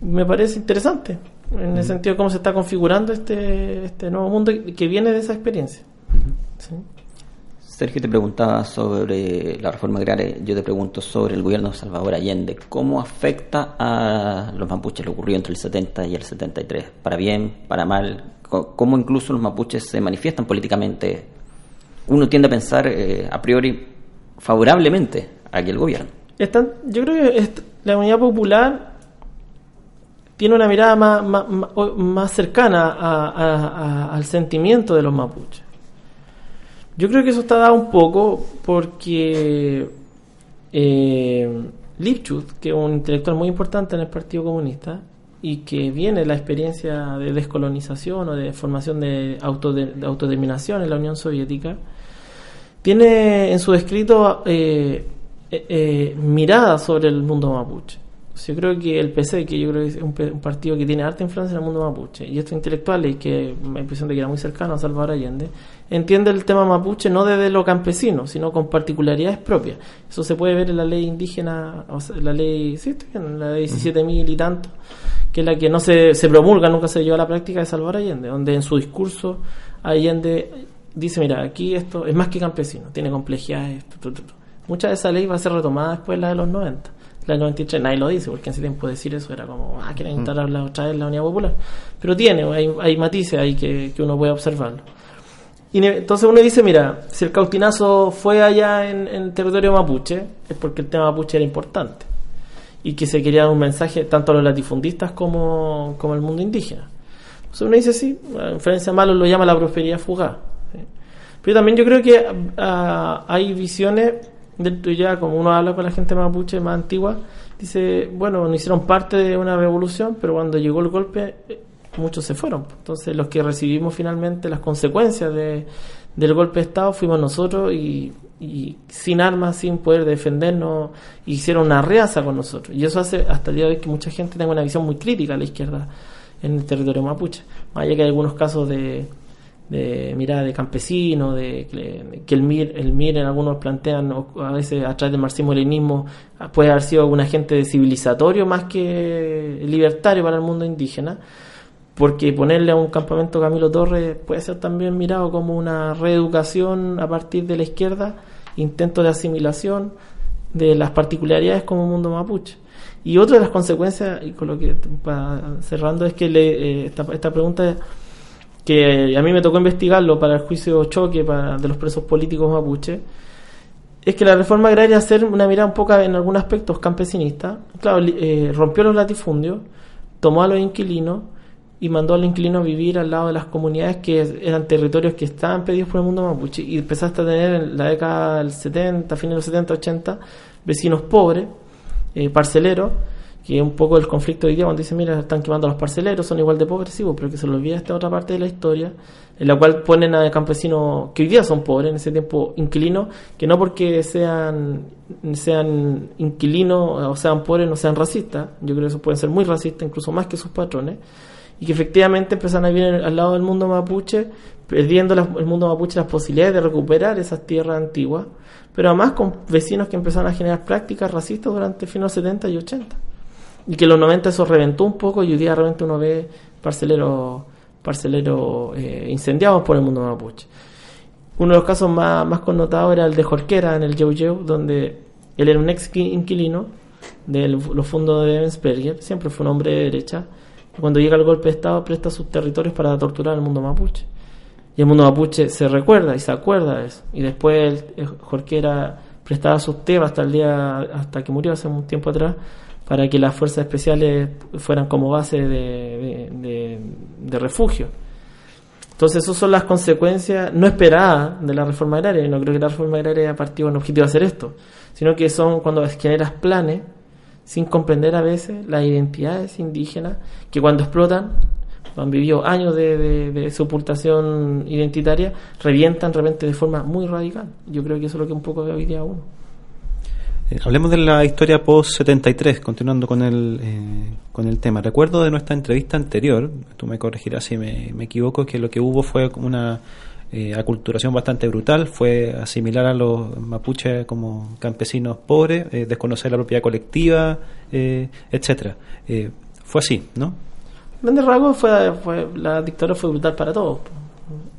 Me parece interesante en el sentido de cómo se está configurando este, este nuevo mundo que viene de esa experiencia. ¿sí? Sergio te preguntaba sobre la reforma agraria, yo te pregunto sobre el gobierno de Salvador Allende. ¿Cómo afecta a los mapuches lo ocurrido entre el 70 y el 73? ¿Para bien, para mal? ¿Cómo incluso los mapuches se manifiestan políticamente? Uno tiende a pensar eh, a priori favorablemente a aquel gobierno. Están, yo creo que la unidad popular tiene una mirada más, más, más- cercana al sentimiento de los mapuches. Yo creo que eso está dado un poco porque eh, que es un intelectual muy importante en el Partido Comunista y que viene la experiencia de descolonización o de formación de, autode- de autodeterminación en la Unión Soviética, tiene en su escrito eh, eh, eh, mirada sobre el mundo mapuche. Yo creo que el PC, que yo creo que es un, un partido que tiene harta influencia en el mundo mapuche, y estos intelectuales, que me impresión de que era muy cercano a Salvador Allende, entiende el tema mapuche no desde lo campesino, sino con particularidades propias. Eso se puede ver en la ley indígena, o sea, la ley, sí, bien, la ley 17.000 y tanto, que es la que no se, se promulga, nunca se lleva a la práctica de Salvador Allende, donde en su discurso Allende dice, mira, aquí esto es más que campesino, tiene complejidades. tu, tu, tu. Mucha de esa ley va a ser retomada después la de los 90, la del 93, nadie lo dice, porque en ese tiempo decir eso era como, ah, quieren instalar la- otra vez la unidad popular. Pero tiene, hay, hay matices ahí que, que uno puede observarlo. Y entonces uno dice, mira, si el cautinazo fue allá en, en territorio mapuche, es porque el tema mapuche era importante. Y que se quería dar un mensaje tanto a los latifundistas como, como al mundo indígena. Entonces uno dice, sí, la inferencia malo lo llama la prosperidad fugaz. ¿sí? Pero también yo creo que ah, hay visiones, dentro ya como uno habla con la gente mapuche más antigua, dice, bueno, no hicieron parte de una revolución, pero cuando llegó el golpe, eh, muchos se fueron. Entonces los que recibimos finalmente las consecuencias de, del golpe de Estado fuimos nosotros y, y sin armas, sin poder defendernos, hicieron una reaza con nosotros. Y eso hace hasta el día de hoy que mucha gente tenga una visión muy crítica a la izquierda en el territorio mapuche. Más allá que hay algunos casos de, de mirada de campesino, de que, el MIR, el MIR en algunos plantean, a veces a través del marxismo-leninismo, puede haber sido un agente civilizatorio más que libertario para el mundo indígena, porque ponerle a un campamento Camilo Torres puede ser también mirado como una reeducación a partir de la izquierda, intento de asimilación de las particularidades como mundo mapuche. Y otra de las consecuencias, y con lo que para, cerrando, es que le, eh, esta, esta pregunta que a mí me tocó investigarlo para el juicio choque para, de los presos políticos mapuche, es que la reforma agraria hacer una mirada un poco en algunos aspectos campesinista, claro, eh, rompió los latifundios, tomó a los inquilinos y mandó a los inquilinos a vivir al lado de las comunidades que eran territorios que estaban pedidos por el mundo mapuche. Y empezaste a tener en la década del 70, fines de los 70, 80, vecinos pobres, eh, parceleros, que es un poco el conflicto de hoy día cuando dicen, mira, están quemando a los parceleros, son igual de pobres, sí, pero que se les olvida esta otra parte de la historia, en la cual ponen a campesinos que hoy día son pobres, en ese tiempo inquilinos, que no porque sean sean inquilinos o sean pobres no sean racistas, yo creo que eso pueden ser muy racistas, incluso más que sus patrones, y que efectivamente empiezan a vivir al lado del mundo mapuche, perdiendo el mundo mapuche las posibilidades de recuperar esas tierras antiguas, pero además con vecinos que empezaron a generar prácticas racistas durante de los 70 y 80 y que en los 90 eso reventó un poco y hoy día realmente uno ve parceleros parceleros eh, incendiados por el mundo mapuche. Uno de los casos más, más connotados era el de Jorquera en el Yeu Yeu, donde él era un ex inquilino de los fondos de Ebensperger, siempre fue un hombre de derecha, cuando llega el golpe de Estado presta sus territorios para torturar al mundo mapuche. Y el mundo mapuche se recuerda y se acuerda de eso. Y después el, Jorquera prestaba sus temas hasta el día, hasta que murió hace un tiempo atrás, para que las fuerzas especiales fueran como base de, refugio. Entonces, esas son las consecuencias no esperadas de la reforma agraria. No creo que la reforma agraria haya partido con objetivo de hacer esto, sino que son cuando generas planes sin comprender a veces las identidades indígenas que cuando explotan, han vivido años de, de, sepultación identitaria, revientan de repente de forma muy radical. Yo creo que eso es lo que un poco hoy uno. Eh, hablemos de la historia post-73, continuando con el, eh, con el tema. Recuerdo de nuestra entrevista anterior, tú me corregirás si me, me equivoco, que lo que hubo fue una eh, aculturación bastante brutal, fue asimilar a los mapuches como campesinos pobres, eh, desconocer la propiedad colectiva, etcétera. Fue así, ¿no? Grandes rasgos fue, fue la dictadura fue brutal para todos.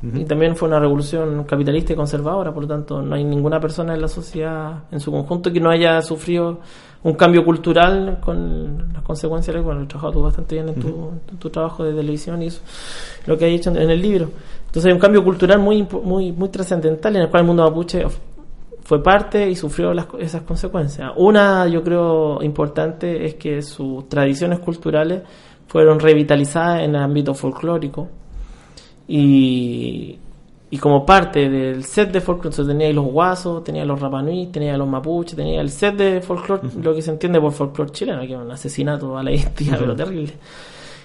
Y también fue una revolución capitalista y conservadora, por lo tanto no hay ninguna persona en la sociedad en su conjunto que no haya sufrido un cambio cultural con las consecuencias. Bueno, he trabajado tú bastante bien en tu, en tu trabajo de televisión y eso, lo que hay hecho en, el libro. Entonces hay un cambio cultural muy, muy, muy trascendental en el cual el mundo mapuche fue parte y sufrió las, esas consecuencias. Una, yo creo, importante es que sus tradiciones culturales fueron revitalizadas en el ámbito folclórico y, y como parte del set de folclore, entonces tenía ahí los guasos, tenía los rapanui, tenía los mapuches, tenía el set de folclore, lo que se entiende por folclore chileno, que es un asesinato a la identidad, pero terrible.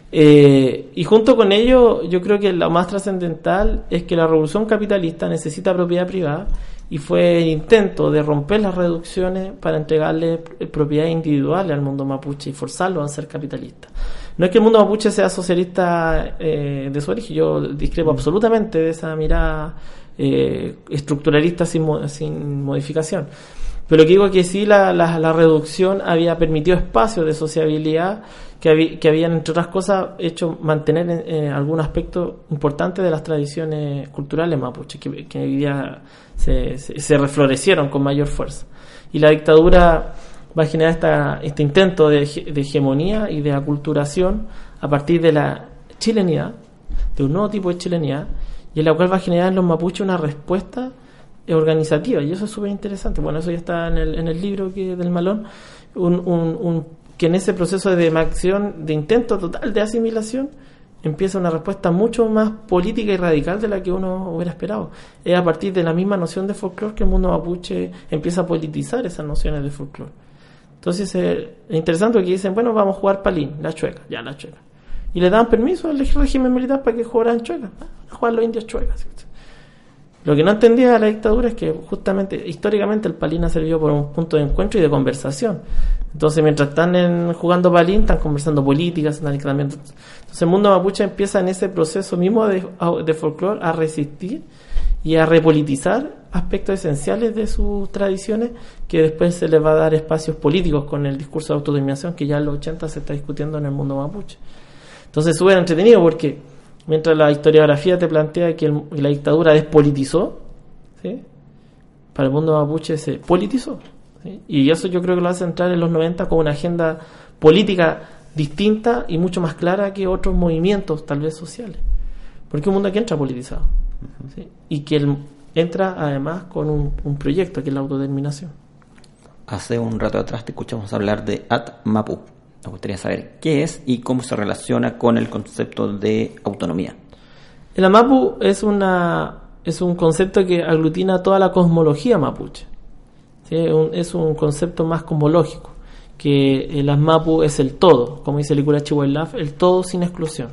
Eh, y junto con ello, yo creo que lo más trascendental es que la revolución capitalista necesita propiedad privada y fue el intento de romper las reducciones para entregarle eh, propiedad individual al mundo mapuche y forzarlo a ser capitalista. No es que el mundo mapuche sea socialista eh, de su origen, yo discrepo absolutamente de esa mirada eh, estructuralista sin, mo- sin modificación. Pero lo que digo es que sí la, la, la reducción había permitido espacios de sociabilidad que, habí- que habían, entre otras cosas, hecho mantener en- algún aspecto importante de las tradiciones culturales mapuches, que, que hoy día se, se, se reflorecieron con mayor fuerza. Y la dictadura va a generar esta, este intento de, de hegemonía y de aculturación a partir de la chilenidad, de un nuevo tipo de chilenidad, y en la cual va a generar en los mapuches una respuesta organizativa, y eso es súper interesante. Bueno, eso ya está en el, libro que, del Malón, que en ese proceso de demarcación, de intento total de asimilación, empieza una respuesta mucho más política y radical de la que uno hubiera esperado. Es a partir de la misma noción de folclore que el mundo mapuche empieza a politizar esas nociones de folclore. Entonces eh, es interesante porque dicen, bueno, vamos a jugar palín, la chueca, ya la chueca. Y le dan permiso al régimen militar para que jugaran chueca, a jugar los indios chuecas. Lo que no entendía la dictadura es que justamente, históricamente, el palín ha servido por un punto de encuentro y de conversación. Entonces, mientras están en- jugando palín, están conversando políticas, están. Entonces, el mundo mapuche empieza en ese proceso mismo de, de folclore a resistir y a repolitizar aspectos esenciales de sus tradiciones que después se les va a dar espacios políticos con el discurso de autodeterminación que ya en los 80 se está discutiendo en el mundo mapuche. Entonces es súper entretenido porque mientras la historiografía te plantea que, la dictadura despolitizó, ¿sí? para el mundo mapuche se politizó. Y eso yo creo que lo hace entrar en los 90 con una agenda política distinta y mucho más clara que otros movimientos tal vez sociales. Porque un mundo que entra politizado. ¿Sí? Y que el- entra además con un, un proyecto que es la autodeterminación. Hace un rato atrás te escuchamos hablar de Atmapu. Me gustaría saber qué es y cómo se relaciona con el concepto de autonomía. El Amapu es, una, es un concepto que aglutina toda la cosmología mapuche. ¿sí? Un- es un concepto más cosmológico, que el Amapu es el todo, como dice el Chihuahua, el todo sin exclusión.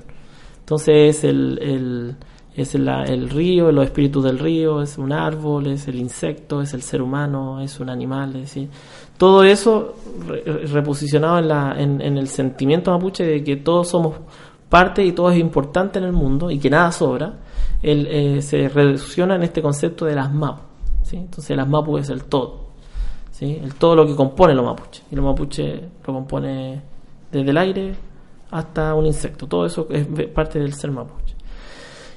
Entonces es el, el- es la- el río, los espíritus del río, es un árbol, es el insecto, es el ser humano, es un animal, es decir, todo eso re- reposicionado en, la, en, en el sentimiento mapuche de que todos somos parte y todo es importante en el mundo y que nada sobra, el, eh, se reducciona en este concepto de las mapu. ¿sí? Entonces las mapu es el todo, ¿sí? el todo lo que compone los mapuche. Y los mapuche lo compone desde el aire hasta un insecto, todo eso es parte del ser mapuche.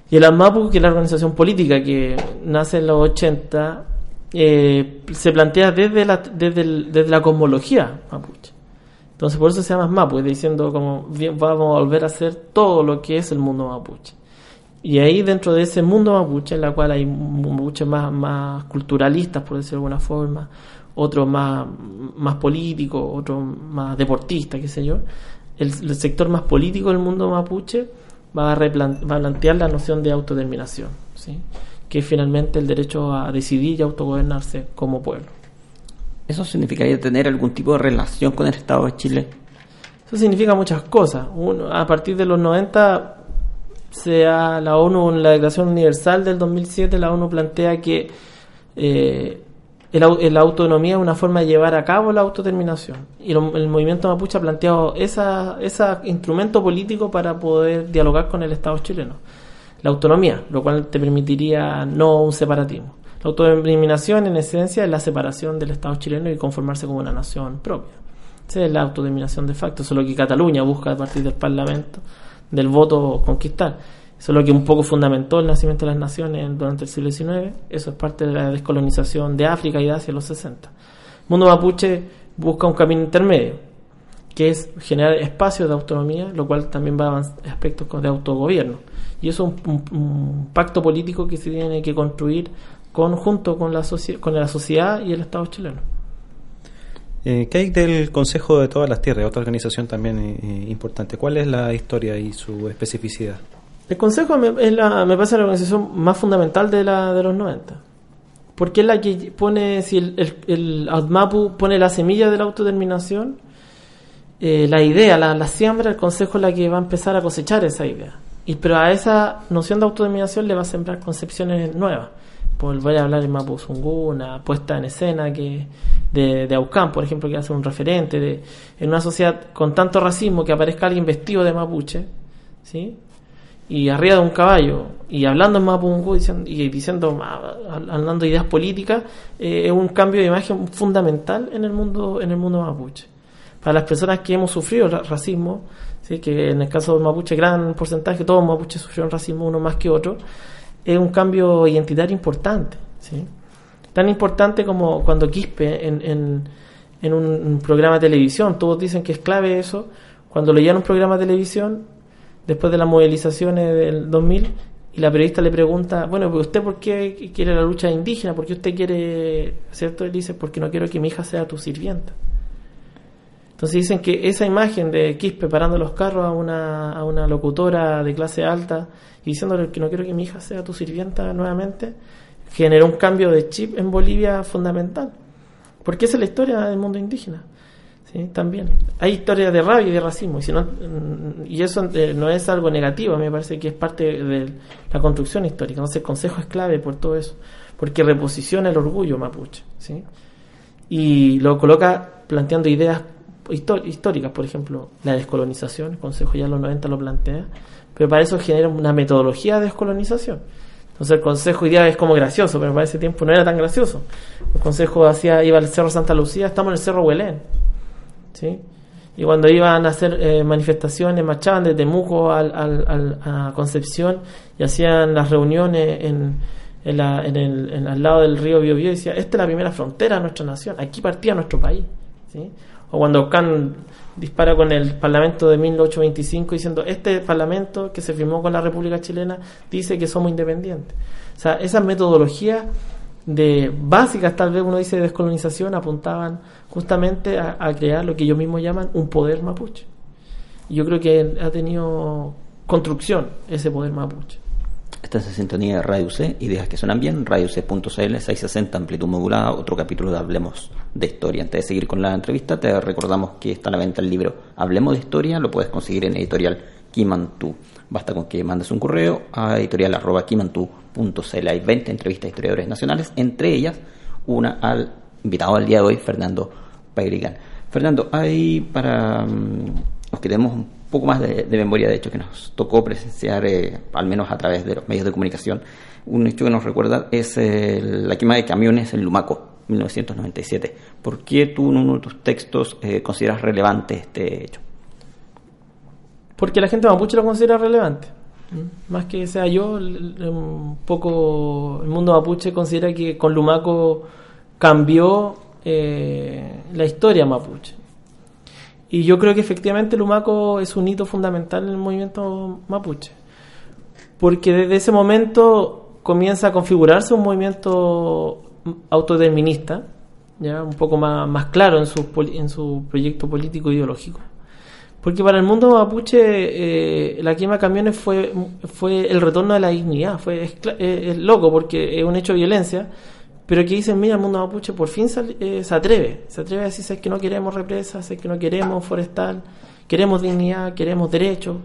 Y el AMAPU, que es la organización política que nace en los 80, eh, se plantea desde la, desde, la cosmología mapuche. Entonces por eso se llama MAPU, diciendo como vamos a volver a hacer todo lo que es el mundo mapuche. Y ahí dentro de ese mundo mapuche, en la cual hay mapuches más, más culturalistas, por decirlo de alguna forma, otros más, más políticos, otros más deportistas, qué sé yo. El sector más político del mundo mapuche va a, plantear la noción de autodeterminación, ¿sí? que es finalmente el derecho a decidir y autogobernarse como pueblo. ¿Eso significaría tener algún tipo de relación con el Estado de Chile? Eso significa muchas cosas. Uno, a partir de los 90, sea la ONU, en la Declaración Universal del 2007, la ONU plantea que eh, el la autonomía es una forma de llevar a cabo la autodeterminación. Y lo- el movimiento mapuche ha planteado ese instrumento político para poder dialogar con el Estado chileno. La autonomía, lo cual te permitiría no un separatismo. La autodeterminación, en esencia, es la separación del Estado chileno y conformarse como una nación propia. Esa es la autodeterminación de facto. Eso es lo que Cataluña busca a partir del Parlamento, del voto conquistar. Eso es lo que un poco fundamentó el nacimiento de las naciones durante el siglo XIX. Eso es parte de la descolonización de África y de Asia en los 60. El mundo mapuche busca un camino intermedio, que es generar espacios de autonomía, lo cual también va a aspectos de autogobierno. Y eso es un, pacto político que se tiene que construir conjunto con la, con la sociedad y el Estado chileno. Eh, ¿Qué hay del Consejo de Todas las Tierras? Otra organización también eh, importante. ¿Cuál es la historia y su especificidad? El Consejo me, es la, me parece la organización más fundamental de, la, de los 90. Porque es la que pone, si el, el, el pone la semilla de la autodeterminación, eh, la idea, la, la siembra, el Consejo es la que va a empezar a cosechar esa idea. Y, pero a esa noción de autodeterminación le va a sembrar concepciones nuevas. Volver a hablar en Mapu Zungu, una puesta en escena que de, de Aucán, por ejemplo, que hace un referente de en una sociedad con tanto racismo que aparezca alguien vestido de mapuche, ¿sí? Y arriba de un caballo y hablando en Mapungu diciendo, y diciendo ah, hablando de ideas políticas eh, es un cambio de imagen fundamental en el mundo en el mundo mapuche para las personas que hemos sufrido ra- racismo ¿sí? que en el caso del mapuche gran porcentaje todos los mapuches sufrieron racismo uno más que otro es un cambio identitario importante ¿sí? tan importante como cuando Quispe en, en, en un programa de televisión todos dicen que es clave eso cuando leían un programa de televisión después de las movilizaciones del 2000 y la periodista le pregunta, bueno, usted por qué quiere la lucha indígena? ¿Por qué usted quiere, cierto? Él dice, porque no quiero que mi hija sea tu sirvienta. Entonces dicen que esa imagen de Quispe parando los carros a una, a una locutora de clase alta y diciéndole que no quiero que mi hija sea tu sirvienta nuevamente, generó un cambio de chip en Bolivia fundamental. Porque esa es la historia del mundo indígena. ¿Sí? También. Hay historias de rabia y de racismo, y, si mm, y eso eh, no es algo negativo, me parece que es parte de la construcción histórica. Entonces el Consejo es clave por todo eso, porque reposiciona el orgullo mapuche. ¿sí? Y lo coloca planteando ideas históricas, por ejemplo, la descolonización, el Consejo ya en los 90 lo plantea, pero para eso genera una metodología de descolonización. Entonces el consejo hoy es como gracioso, pero para ese tiempo no era tan gracioso. El consejo hacía, iba al Cerro Santa Lucía, estamos en el Cerro Huelén. ¿Sí? Y cuando iban a hacer eh, manifestaciones, marchaban desde Temuco al, al- al- a Concepción y hacían las reuniones en, en la- en el, al lado del río Biobío y decía, esta es la primera frontera de nuestra nación, aquí partía nuestro país. ¿sí? O cuando Khan dispara con el Parlamento de 1825 diciendo, este Parlamento que se firmó con la República Chilena dice que somos independientes. O sea, esas metodologías de básicas, tal vez uno dice de descolonización, apuntaban justamente a, crear lo que ellos mismos llaman un poder mapuche. Y yo creo que ha tenido construcción ese poder mapuche. Estás en sintonía de Radio C, ideas que suenan bien, radioc.cl, 660, amplitud modulada, otro capítulo de Hablemos de Historia. Antes de seguir con la entrevista, te recordamos que está a la venta el libro Hablemos de Historia, lo puedes conseguir en editorial Kimantú. Basta con que mandes un correo a editorial.kimantú.cl. Hay 20 entrevistas a historiadores nacionales, entre ellas una al invitado al día de hoy, Fernando Pairigán. Fernando, hay para mm, los que tenemos un poco más de, de memoria, de hecho, que nos tocó presenciar, eh, al menos a través de los medios de comunicación, un hecho que nos recuerda es eh, la quema de camiones en Lumaco, 1997. ¿Por qué tú en uno de tus textos eh, consideras relevante este hecho? Porque la gente mapuche lo considera relevante. Más que sea yo, un poco el mundo mapuche considera que con Lumaco cambió eh, la historia mapuche. Y yo creo que efectivamente Lumaco es un hito fundamental en el movimiento mapuche. Porque desde ese momento comienza a configurarse un movimiento autodeterminista, ya un poco más, más claro en su, en su proyecto político ideológico. Porque para el mundo mapuche eh, la quema de camiones fue, fue el retorno de la dignidad, fue es, eh, es loco porque es un hecho de violencia, pero que dicen, mira, el mundo mapuche por fin sal- eh, se atreve, se atreve a decir, "Sabes que no queremos represas, es que no queremos forestal, queremos dignidad, queremos derechos.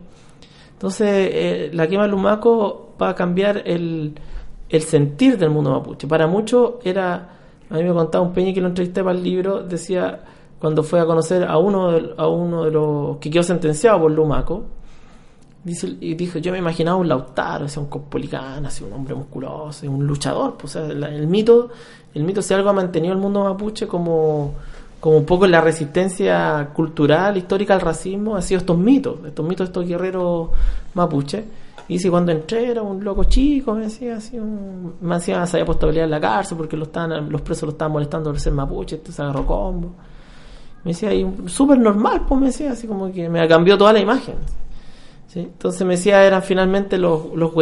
Entonces, eh, la quema del Lumaco va a cambiar el, el sentir del mundo mapuche. Para muchos era, a mí me contaba un peña que lo entrevisté para el libro, decía, cuando fue a conocer a uno de, a uno de los que quedó sentenciado por Lumaco, dice, y dijo, yo me imaginaba un Lautaro, decía, un cospolicán, así, un hombre musculoso, un luchador. Pues, o sea, el mito, el mito si algo ha mantenido el mundo mapuche como como un poco la resistencia cultural, histórica al racismo, ha sido estos mitos, estos mitos de estos guerreros mapuche. Y si cuando entré era un loco chico, me decía así, un, me decía, se había puesto a pelear en la cárcel porque lo estaban, los presos lo estaban molestando por ser mapuche, este se agarró combo. Me decía, y súper normal, pues me decía, así como que me cambió toda la imagen. ¿Sí? Entonces me decía, eran finalmente los, los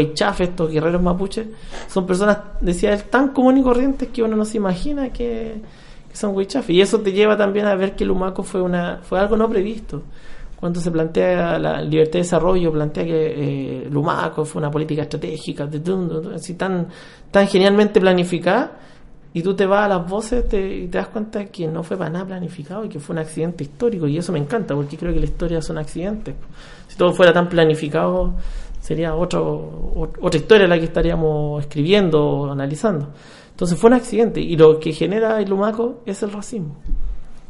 estos guerreros mapuches, son personas, decía él, tan comunes y corrientes que uno no se imagina que, son huaychafes. Y eso te lleva también a ver que el fue, una, fue algo no previsto. Cuando se plantea la libertad de desarrollo, plantea que eh, el fue una política estratégica, de- de- de- así tan, tan genialmente planificada, y tú te vas a las voces te- y te das cuenta que no fue para nada planificado y que fue un accidente histórico. Y eso me encanta, porque creo que la historia son accidentes. Si todo fuera tan planificado, sería otro, ot- otra historia la que estaríamos escribiendo o analizando. Entonces fue un accidente y lo que genera el Lumaco es el racismo.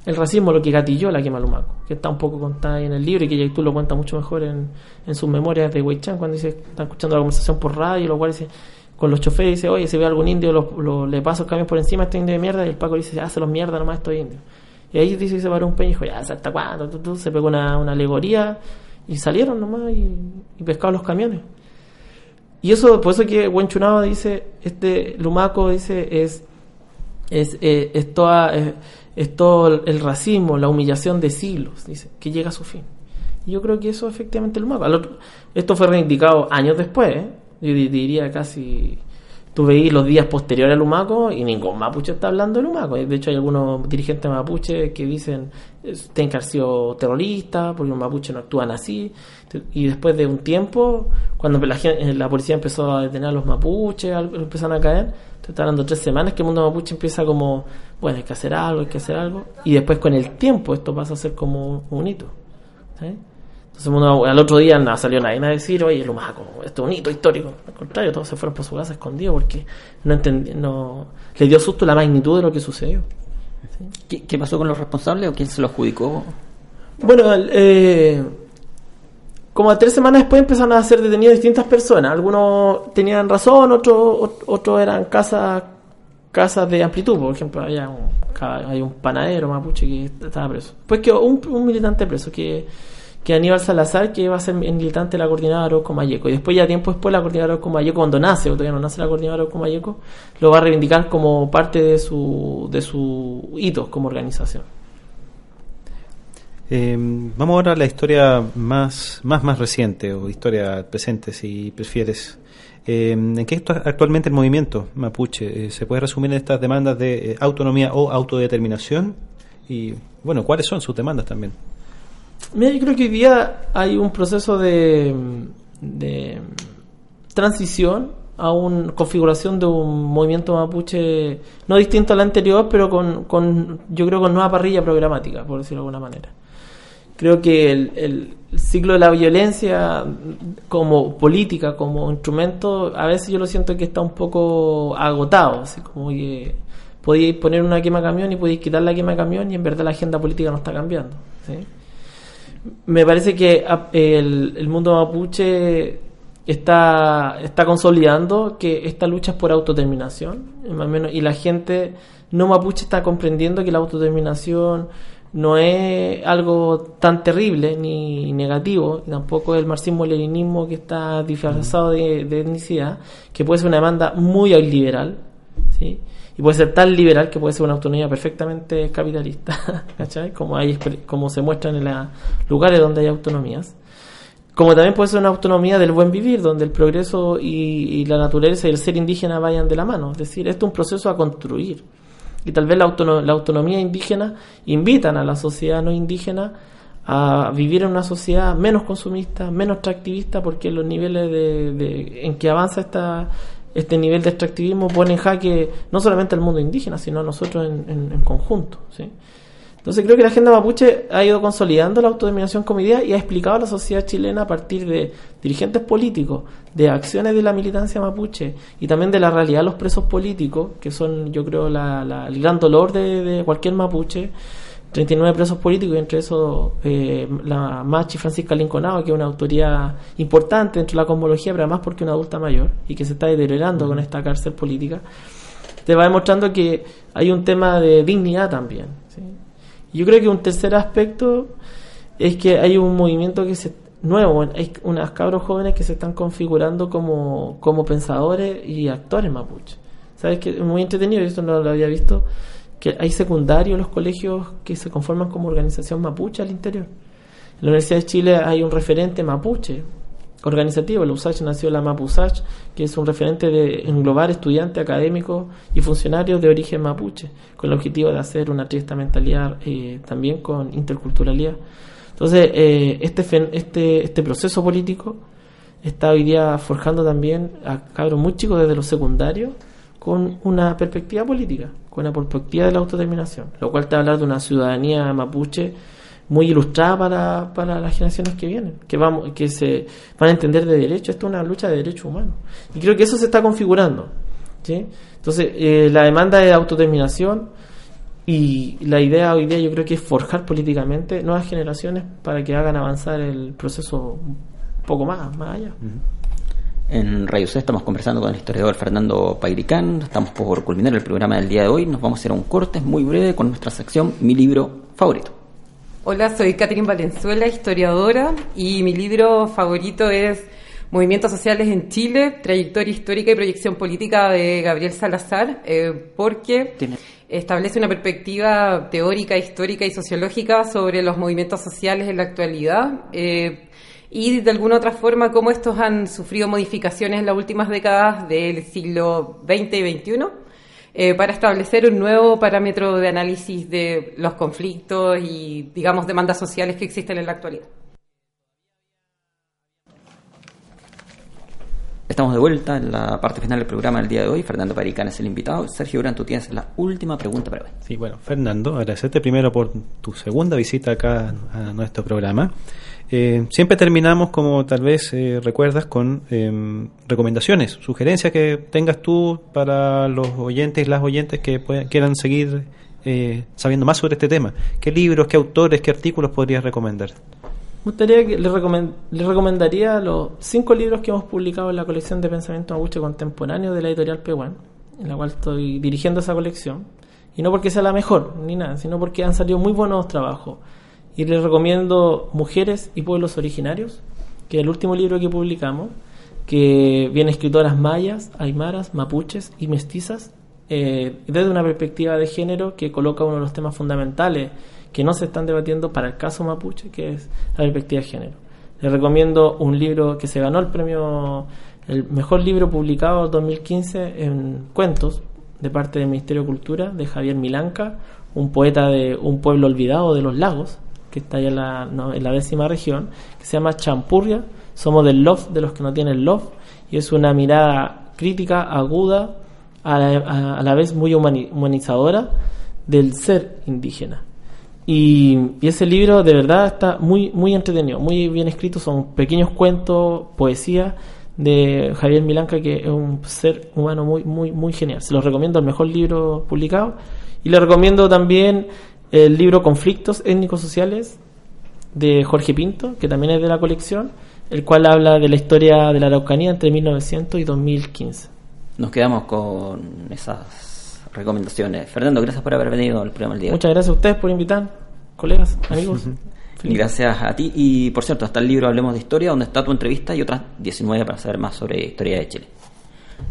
El racismo lo que gatilló la quema Lumaco, que está un poco contada ahí en el libro y que tú lo cuenta mucho mejor en, en sus memorias de Weichan cuando dice, está escuchando la conversación por radio, lo cual dice, con los choferes dice, oye, si ve algún indio, lo, le paso el camión por encima a este indio de mierda, y el Paco dice, hace los mierda nomás estos indios. Y ahí dice, se paró un peña y dijo, ya, ¿hasta cuándo? Se pegó una, alegoría y salieron nomás y, y pescaron los camiones. Y eso, por eso que Huenchunaba dice, este Lumaco dice, es, es, eh, es, todo el- racismo, la humillación de siglos, dice, que llega a su fin. Y yo creo que eso efectivamente Lumaco. Esto fue reivindicado años después, ¿eh? Yo di- diría casi... Tú veís los días posteriores al Lumaco y ningún mapuche está hablando de Lumaco. De hecho, hay algunos dirigentes mapuche que dicen eh, tienen que haber sido terroristas porque los mapuches no actúan así. Y después de un tiempo, cuando la, gen- la policía empezó a detener a los mapuches, empezaron a caer, te está de tres semanas que el mundo mapuche empieza como, bueno, hay que hacer algo, hay que hacer algo. Y después con el tiempo esto pasa a ser como un hito. ¿sí? Entonces uno- al otro día no salió nadie a decir, oye, Lumaco, esto es un hito histórico. Al contrario, todos se fueron por su casa escondidos porque no entendí, no le dio susto la magnitud de lo que sucedió. ¿Qué, qué pasó con los responsables o quién se lo adjudicó? Bueno, eh, como a tres semanas después empezaron a ser detenidos distintas personas. Algunos tenían razón, otros ot- otros eran casas casas de amplitud. Por ejemplo, había un, hay un panadero mapuche que estaba preso. Pues que un, un militante preso que que Aníbal Salazar, que va a ser militante de la coordinadora Orozco Mayeco. Y después, ya tiempo después, la coordinadora Orozco Mayeco, cuando nace, o todavía no nace la coordinadora Orozco Mayeco, lo va a reivindicar como parte de su, de su hitos como organización. Eh, vamos ahora a la historia más, más, más reciente, o historia presente, si prefieres. Eh, ¿En qué está actualmente el movimiento mapuche? Eh, ¿Se puede resumir en estas demandas de eh, autonomía o autodeterminación? Y, bueno, ¿cuáles son sus demandas también? Mira, yo creo que hoy día hay un proceso de, transición a una configuración de un movimiento mapuche no distinto al anterior, pero con, con yo creo con nueva parrilla programática, por decirlo de alguna manera. Creo que el, ciclo de la violencia como política, como instrumento, a veces yo lo siento que está un poco agotado, así como que podíais poner una quema camión y podéis quitar la quema camión y en verdad la agenda política no está cambiando. ¿sí? Me parece que a- el, mundo mapuche está, está consolidando que esta lucha es por autodeterminación, menos, y la gente no mapuche está comprendiendo que la autodeterminación no es algo tan terrible ni negativo, tampoco el marxismo-leninismo que está disfrazado de, de etnicidad, que puede ser una demanda muy liberal, ¿sí? y puede ser tan liberal que puede ser una autonomía perfectamente capitalista, ¿cachai? Como, hay, como se muestran en los lugares donde hay autonomías. Como también puede ser una autonomía del buen vivir, donde el progreso y, y la naturaleza y el ser indígena vayan de la mano. Es decir, esto es un proceso a construir. Y tal vez la, la autonomía indígena invitan a la sociedad no indígena a vivir en una sociedad menos consumista, menos extractivista, porque los niveles de, de- en que avanza esta, este nivel de extractivismo pone en jaque no solamente al mundo indígena, sino a nosotros en, en- en conjunto. ¿sí? Entonces creo que la agenda mapuche ha ido consolidando la autodeterminación como idea y ha explicado a la sociedad chilena a partir de dirigentes políticos, de acciones de la militancia mapuche y también de la realidad de los presos políticos, que son yo creo la- la- el gran dolor de, de cualquier mapuche. 39 presos políticos y entre esos eh, la Machi Francisca Linconado, que es una autoridad importante dentro de la cosmología, pero además porque es una adulta mayor y que se está deteriorando con esta cárcel política, te va demostrando que hay un tema de dignidad también. Yo creo que un tercer aspecto es que hay un movimiento que se nuevo, hay unas cabros jóvenes que se están configurando como, como pensadores y actores mapuche. ¿Sabes que Es muy entretenido, y esto no lo había visto, que hay secundarios los colegios que se conforman como organización mapuche al interior. En la Universidad de Chile hay un referente mapuche organizativo, el USACH nació la MAPUSACH, que es un referente de englobar estudiantes, académicos y funcionarios de origen mapuche, con el objetivo de hacer una triste mentalidad eh, también con interculturalidad. Entonces, eh, este, este, este proceso político está hoy día forjando también a cabros muy chicos desde los secundarios con una perspectiva política, con una perspectiva de la autodeterminación, lo cual te habla de una ciudadanía mapuche muy ilustrada para, para las generaciones que vienen, que vamos, que se van a entender de derecho, esto es una lucha de derechos humanos. Y creo que eso se está configurando. ¿sí? Entonces, eh, la demanda de autodeterminación y la idea hoy día yo creo que es forjar políticamente nuevas generaciones para que hagan avanzar el proceso un poco más, más allá. En Radio C estamos conversando con el historiador Fernando Pairicán. Estamos por culminar el programa del día de hoy. Nos vamos a hacer un corte muy breve con nuestra sección Mi libro favorito. Hola, soy Catherine Valenzuela, historiadora, y mi libro favorito es Movimientos Sociales en Chile, Trayectoria Histórica y Proyección Política de Gabriel Salazar, eh, porque establece una perspectiva teórica, histórica y sociológica sobre los movimientos sociales en la actualidad. eh, y de alguna otra forma cómo estos han sufrido modificaciones en las últimas décadas del siglo XX y XXI eh, para establecer un nuevo parámetro de análisis de los conflictos y, digamos, demandas sociales que existen en la actualidad. Estamos de vuelta en la parte final del programa del día de hoy. Fernando Pairicán es el invitado. Sergio Durán, tú tienes la última pregunta para hoy. Sí, bueno, Fernando, agradecerte primero por tu segunda visita acá a nuestro programa. Eh, siempre terminamos, como tal vez eh, recuerdas, con eh, recomendaciones, sugerencias que tengas tú para los oyentes y las oyentes que puedan- quieran seguir eh, sabiendo más sobre este tema. ¿Qué libros, qué autores, qué artículos podrías recomendar? Me gustaría que les, recomen- les recomendaría los cinco libros que hemos publicado en la colección de pensamiento mapuche contemporáneo de la editorial Peguán, en la cual estoy dirigiendo esa colección. Y no porque sea la mejor, ni nada, sino porque han salido muy buenos trabajos. Y les recomiendo Mujeres y Pueblos Originarios, que es el último libro que publicamos, que viene escritoras mayas, aymaras, mapuches y mestizas, eh, desde una perspectiva de género que coloca uno de los temas fundamentales que no se están debatiendo para el caso mapuche, que es la perspectiva de género. Les recomiendo un libro que se ganó el premio, el mejor libro publicado en 2015 en cuentos, de parte del Ministerio de Cultura, de Javier Milanca, un poeta de un pueblo olvidado de los lagos, que está allá en la, en la décima región, que se llama Champurria. Somos del love, de los que no tienen love, y es una mirada crítica, aguda, a la, a- la vez muy humani- humanizadora del ser indígena. Y, y ese libro de verdad está muy, muy entretenido, muy bien escrito, son pequeños cuentos, poesía de Javier Milanca, que es un ser humano muy, muy, muy genial. Se los recomiendo, el mejor libro publicado. Y le recomiendo también el libro Conflictos Étnicos Sociales de Jorge Pinto, que también es de la colección, el cual habla de la historia de la Araucanía entre 1900 y 2015. Nos quedamos con esas recomendaciones. Fernando, gracias por haber venido al programa del día. Muchas gracias a ustedes por invitar, colegas, amigos. Y Gracias a ti. Y por cierto, está el libro Hablemos de Historia, donde está tu entrevista y otras 19 para saber más sobre historia de Chile.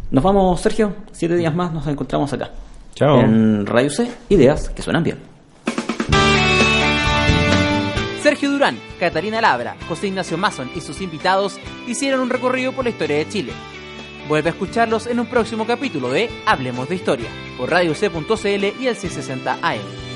Nos vamos, Sergio. Siete días más nos encontramos acá. Chao. En Radio C, ideas que suenan bien. Sergio Durán, Catalina Labra, José Ignacio Mason y sus invitados hicieron un recorrido por la historia de Chile. Vuelve a escucharlos en un próximo capítulo de Hablemos de Historia por Radio C.cl y el 660 AM.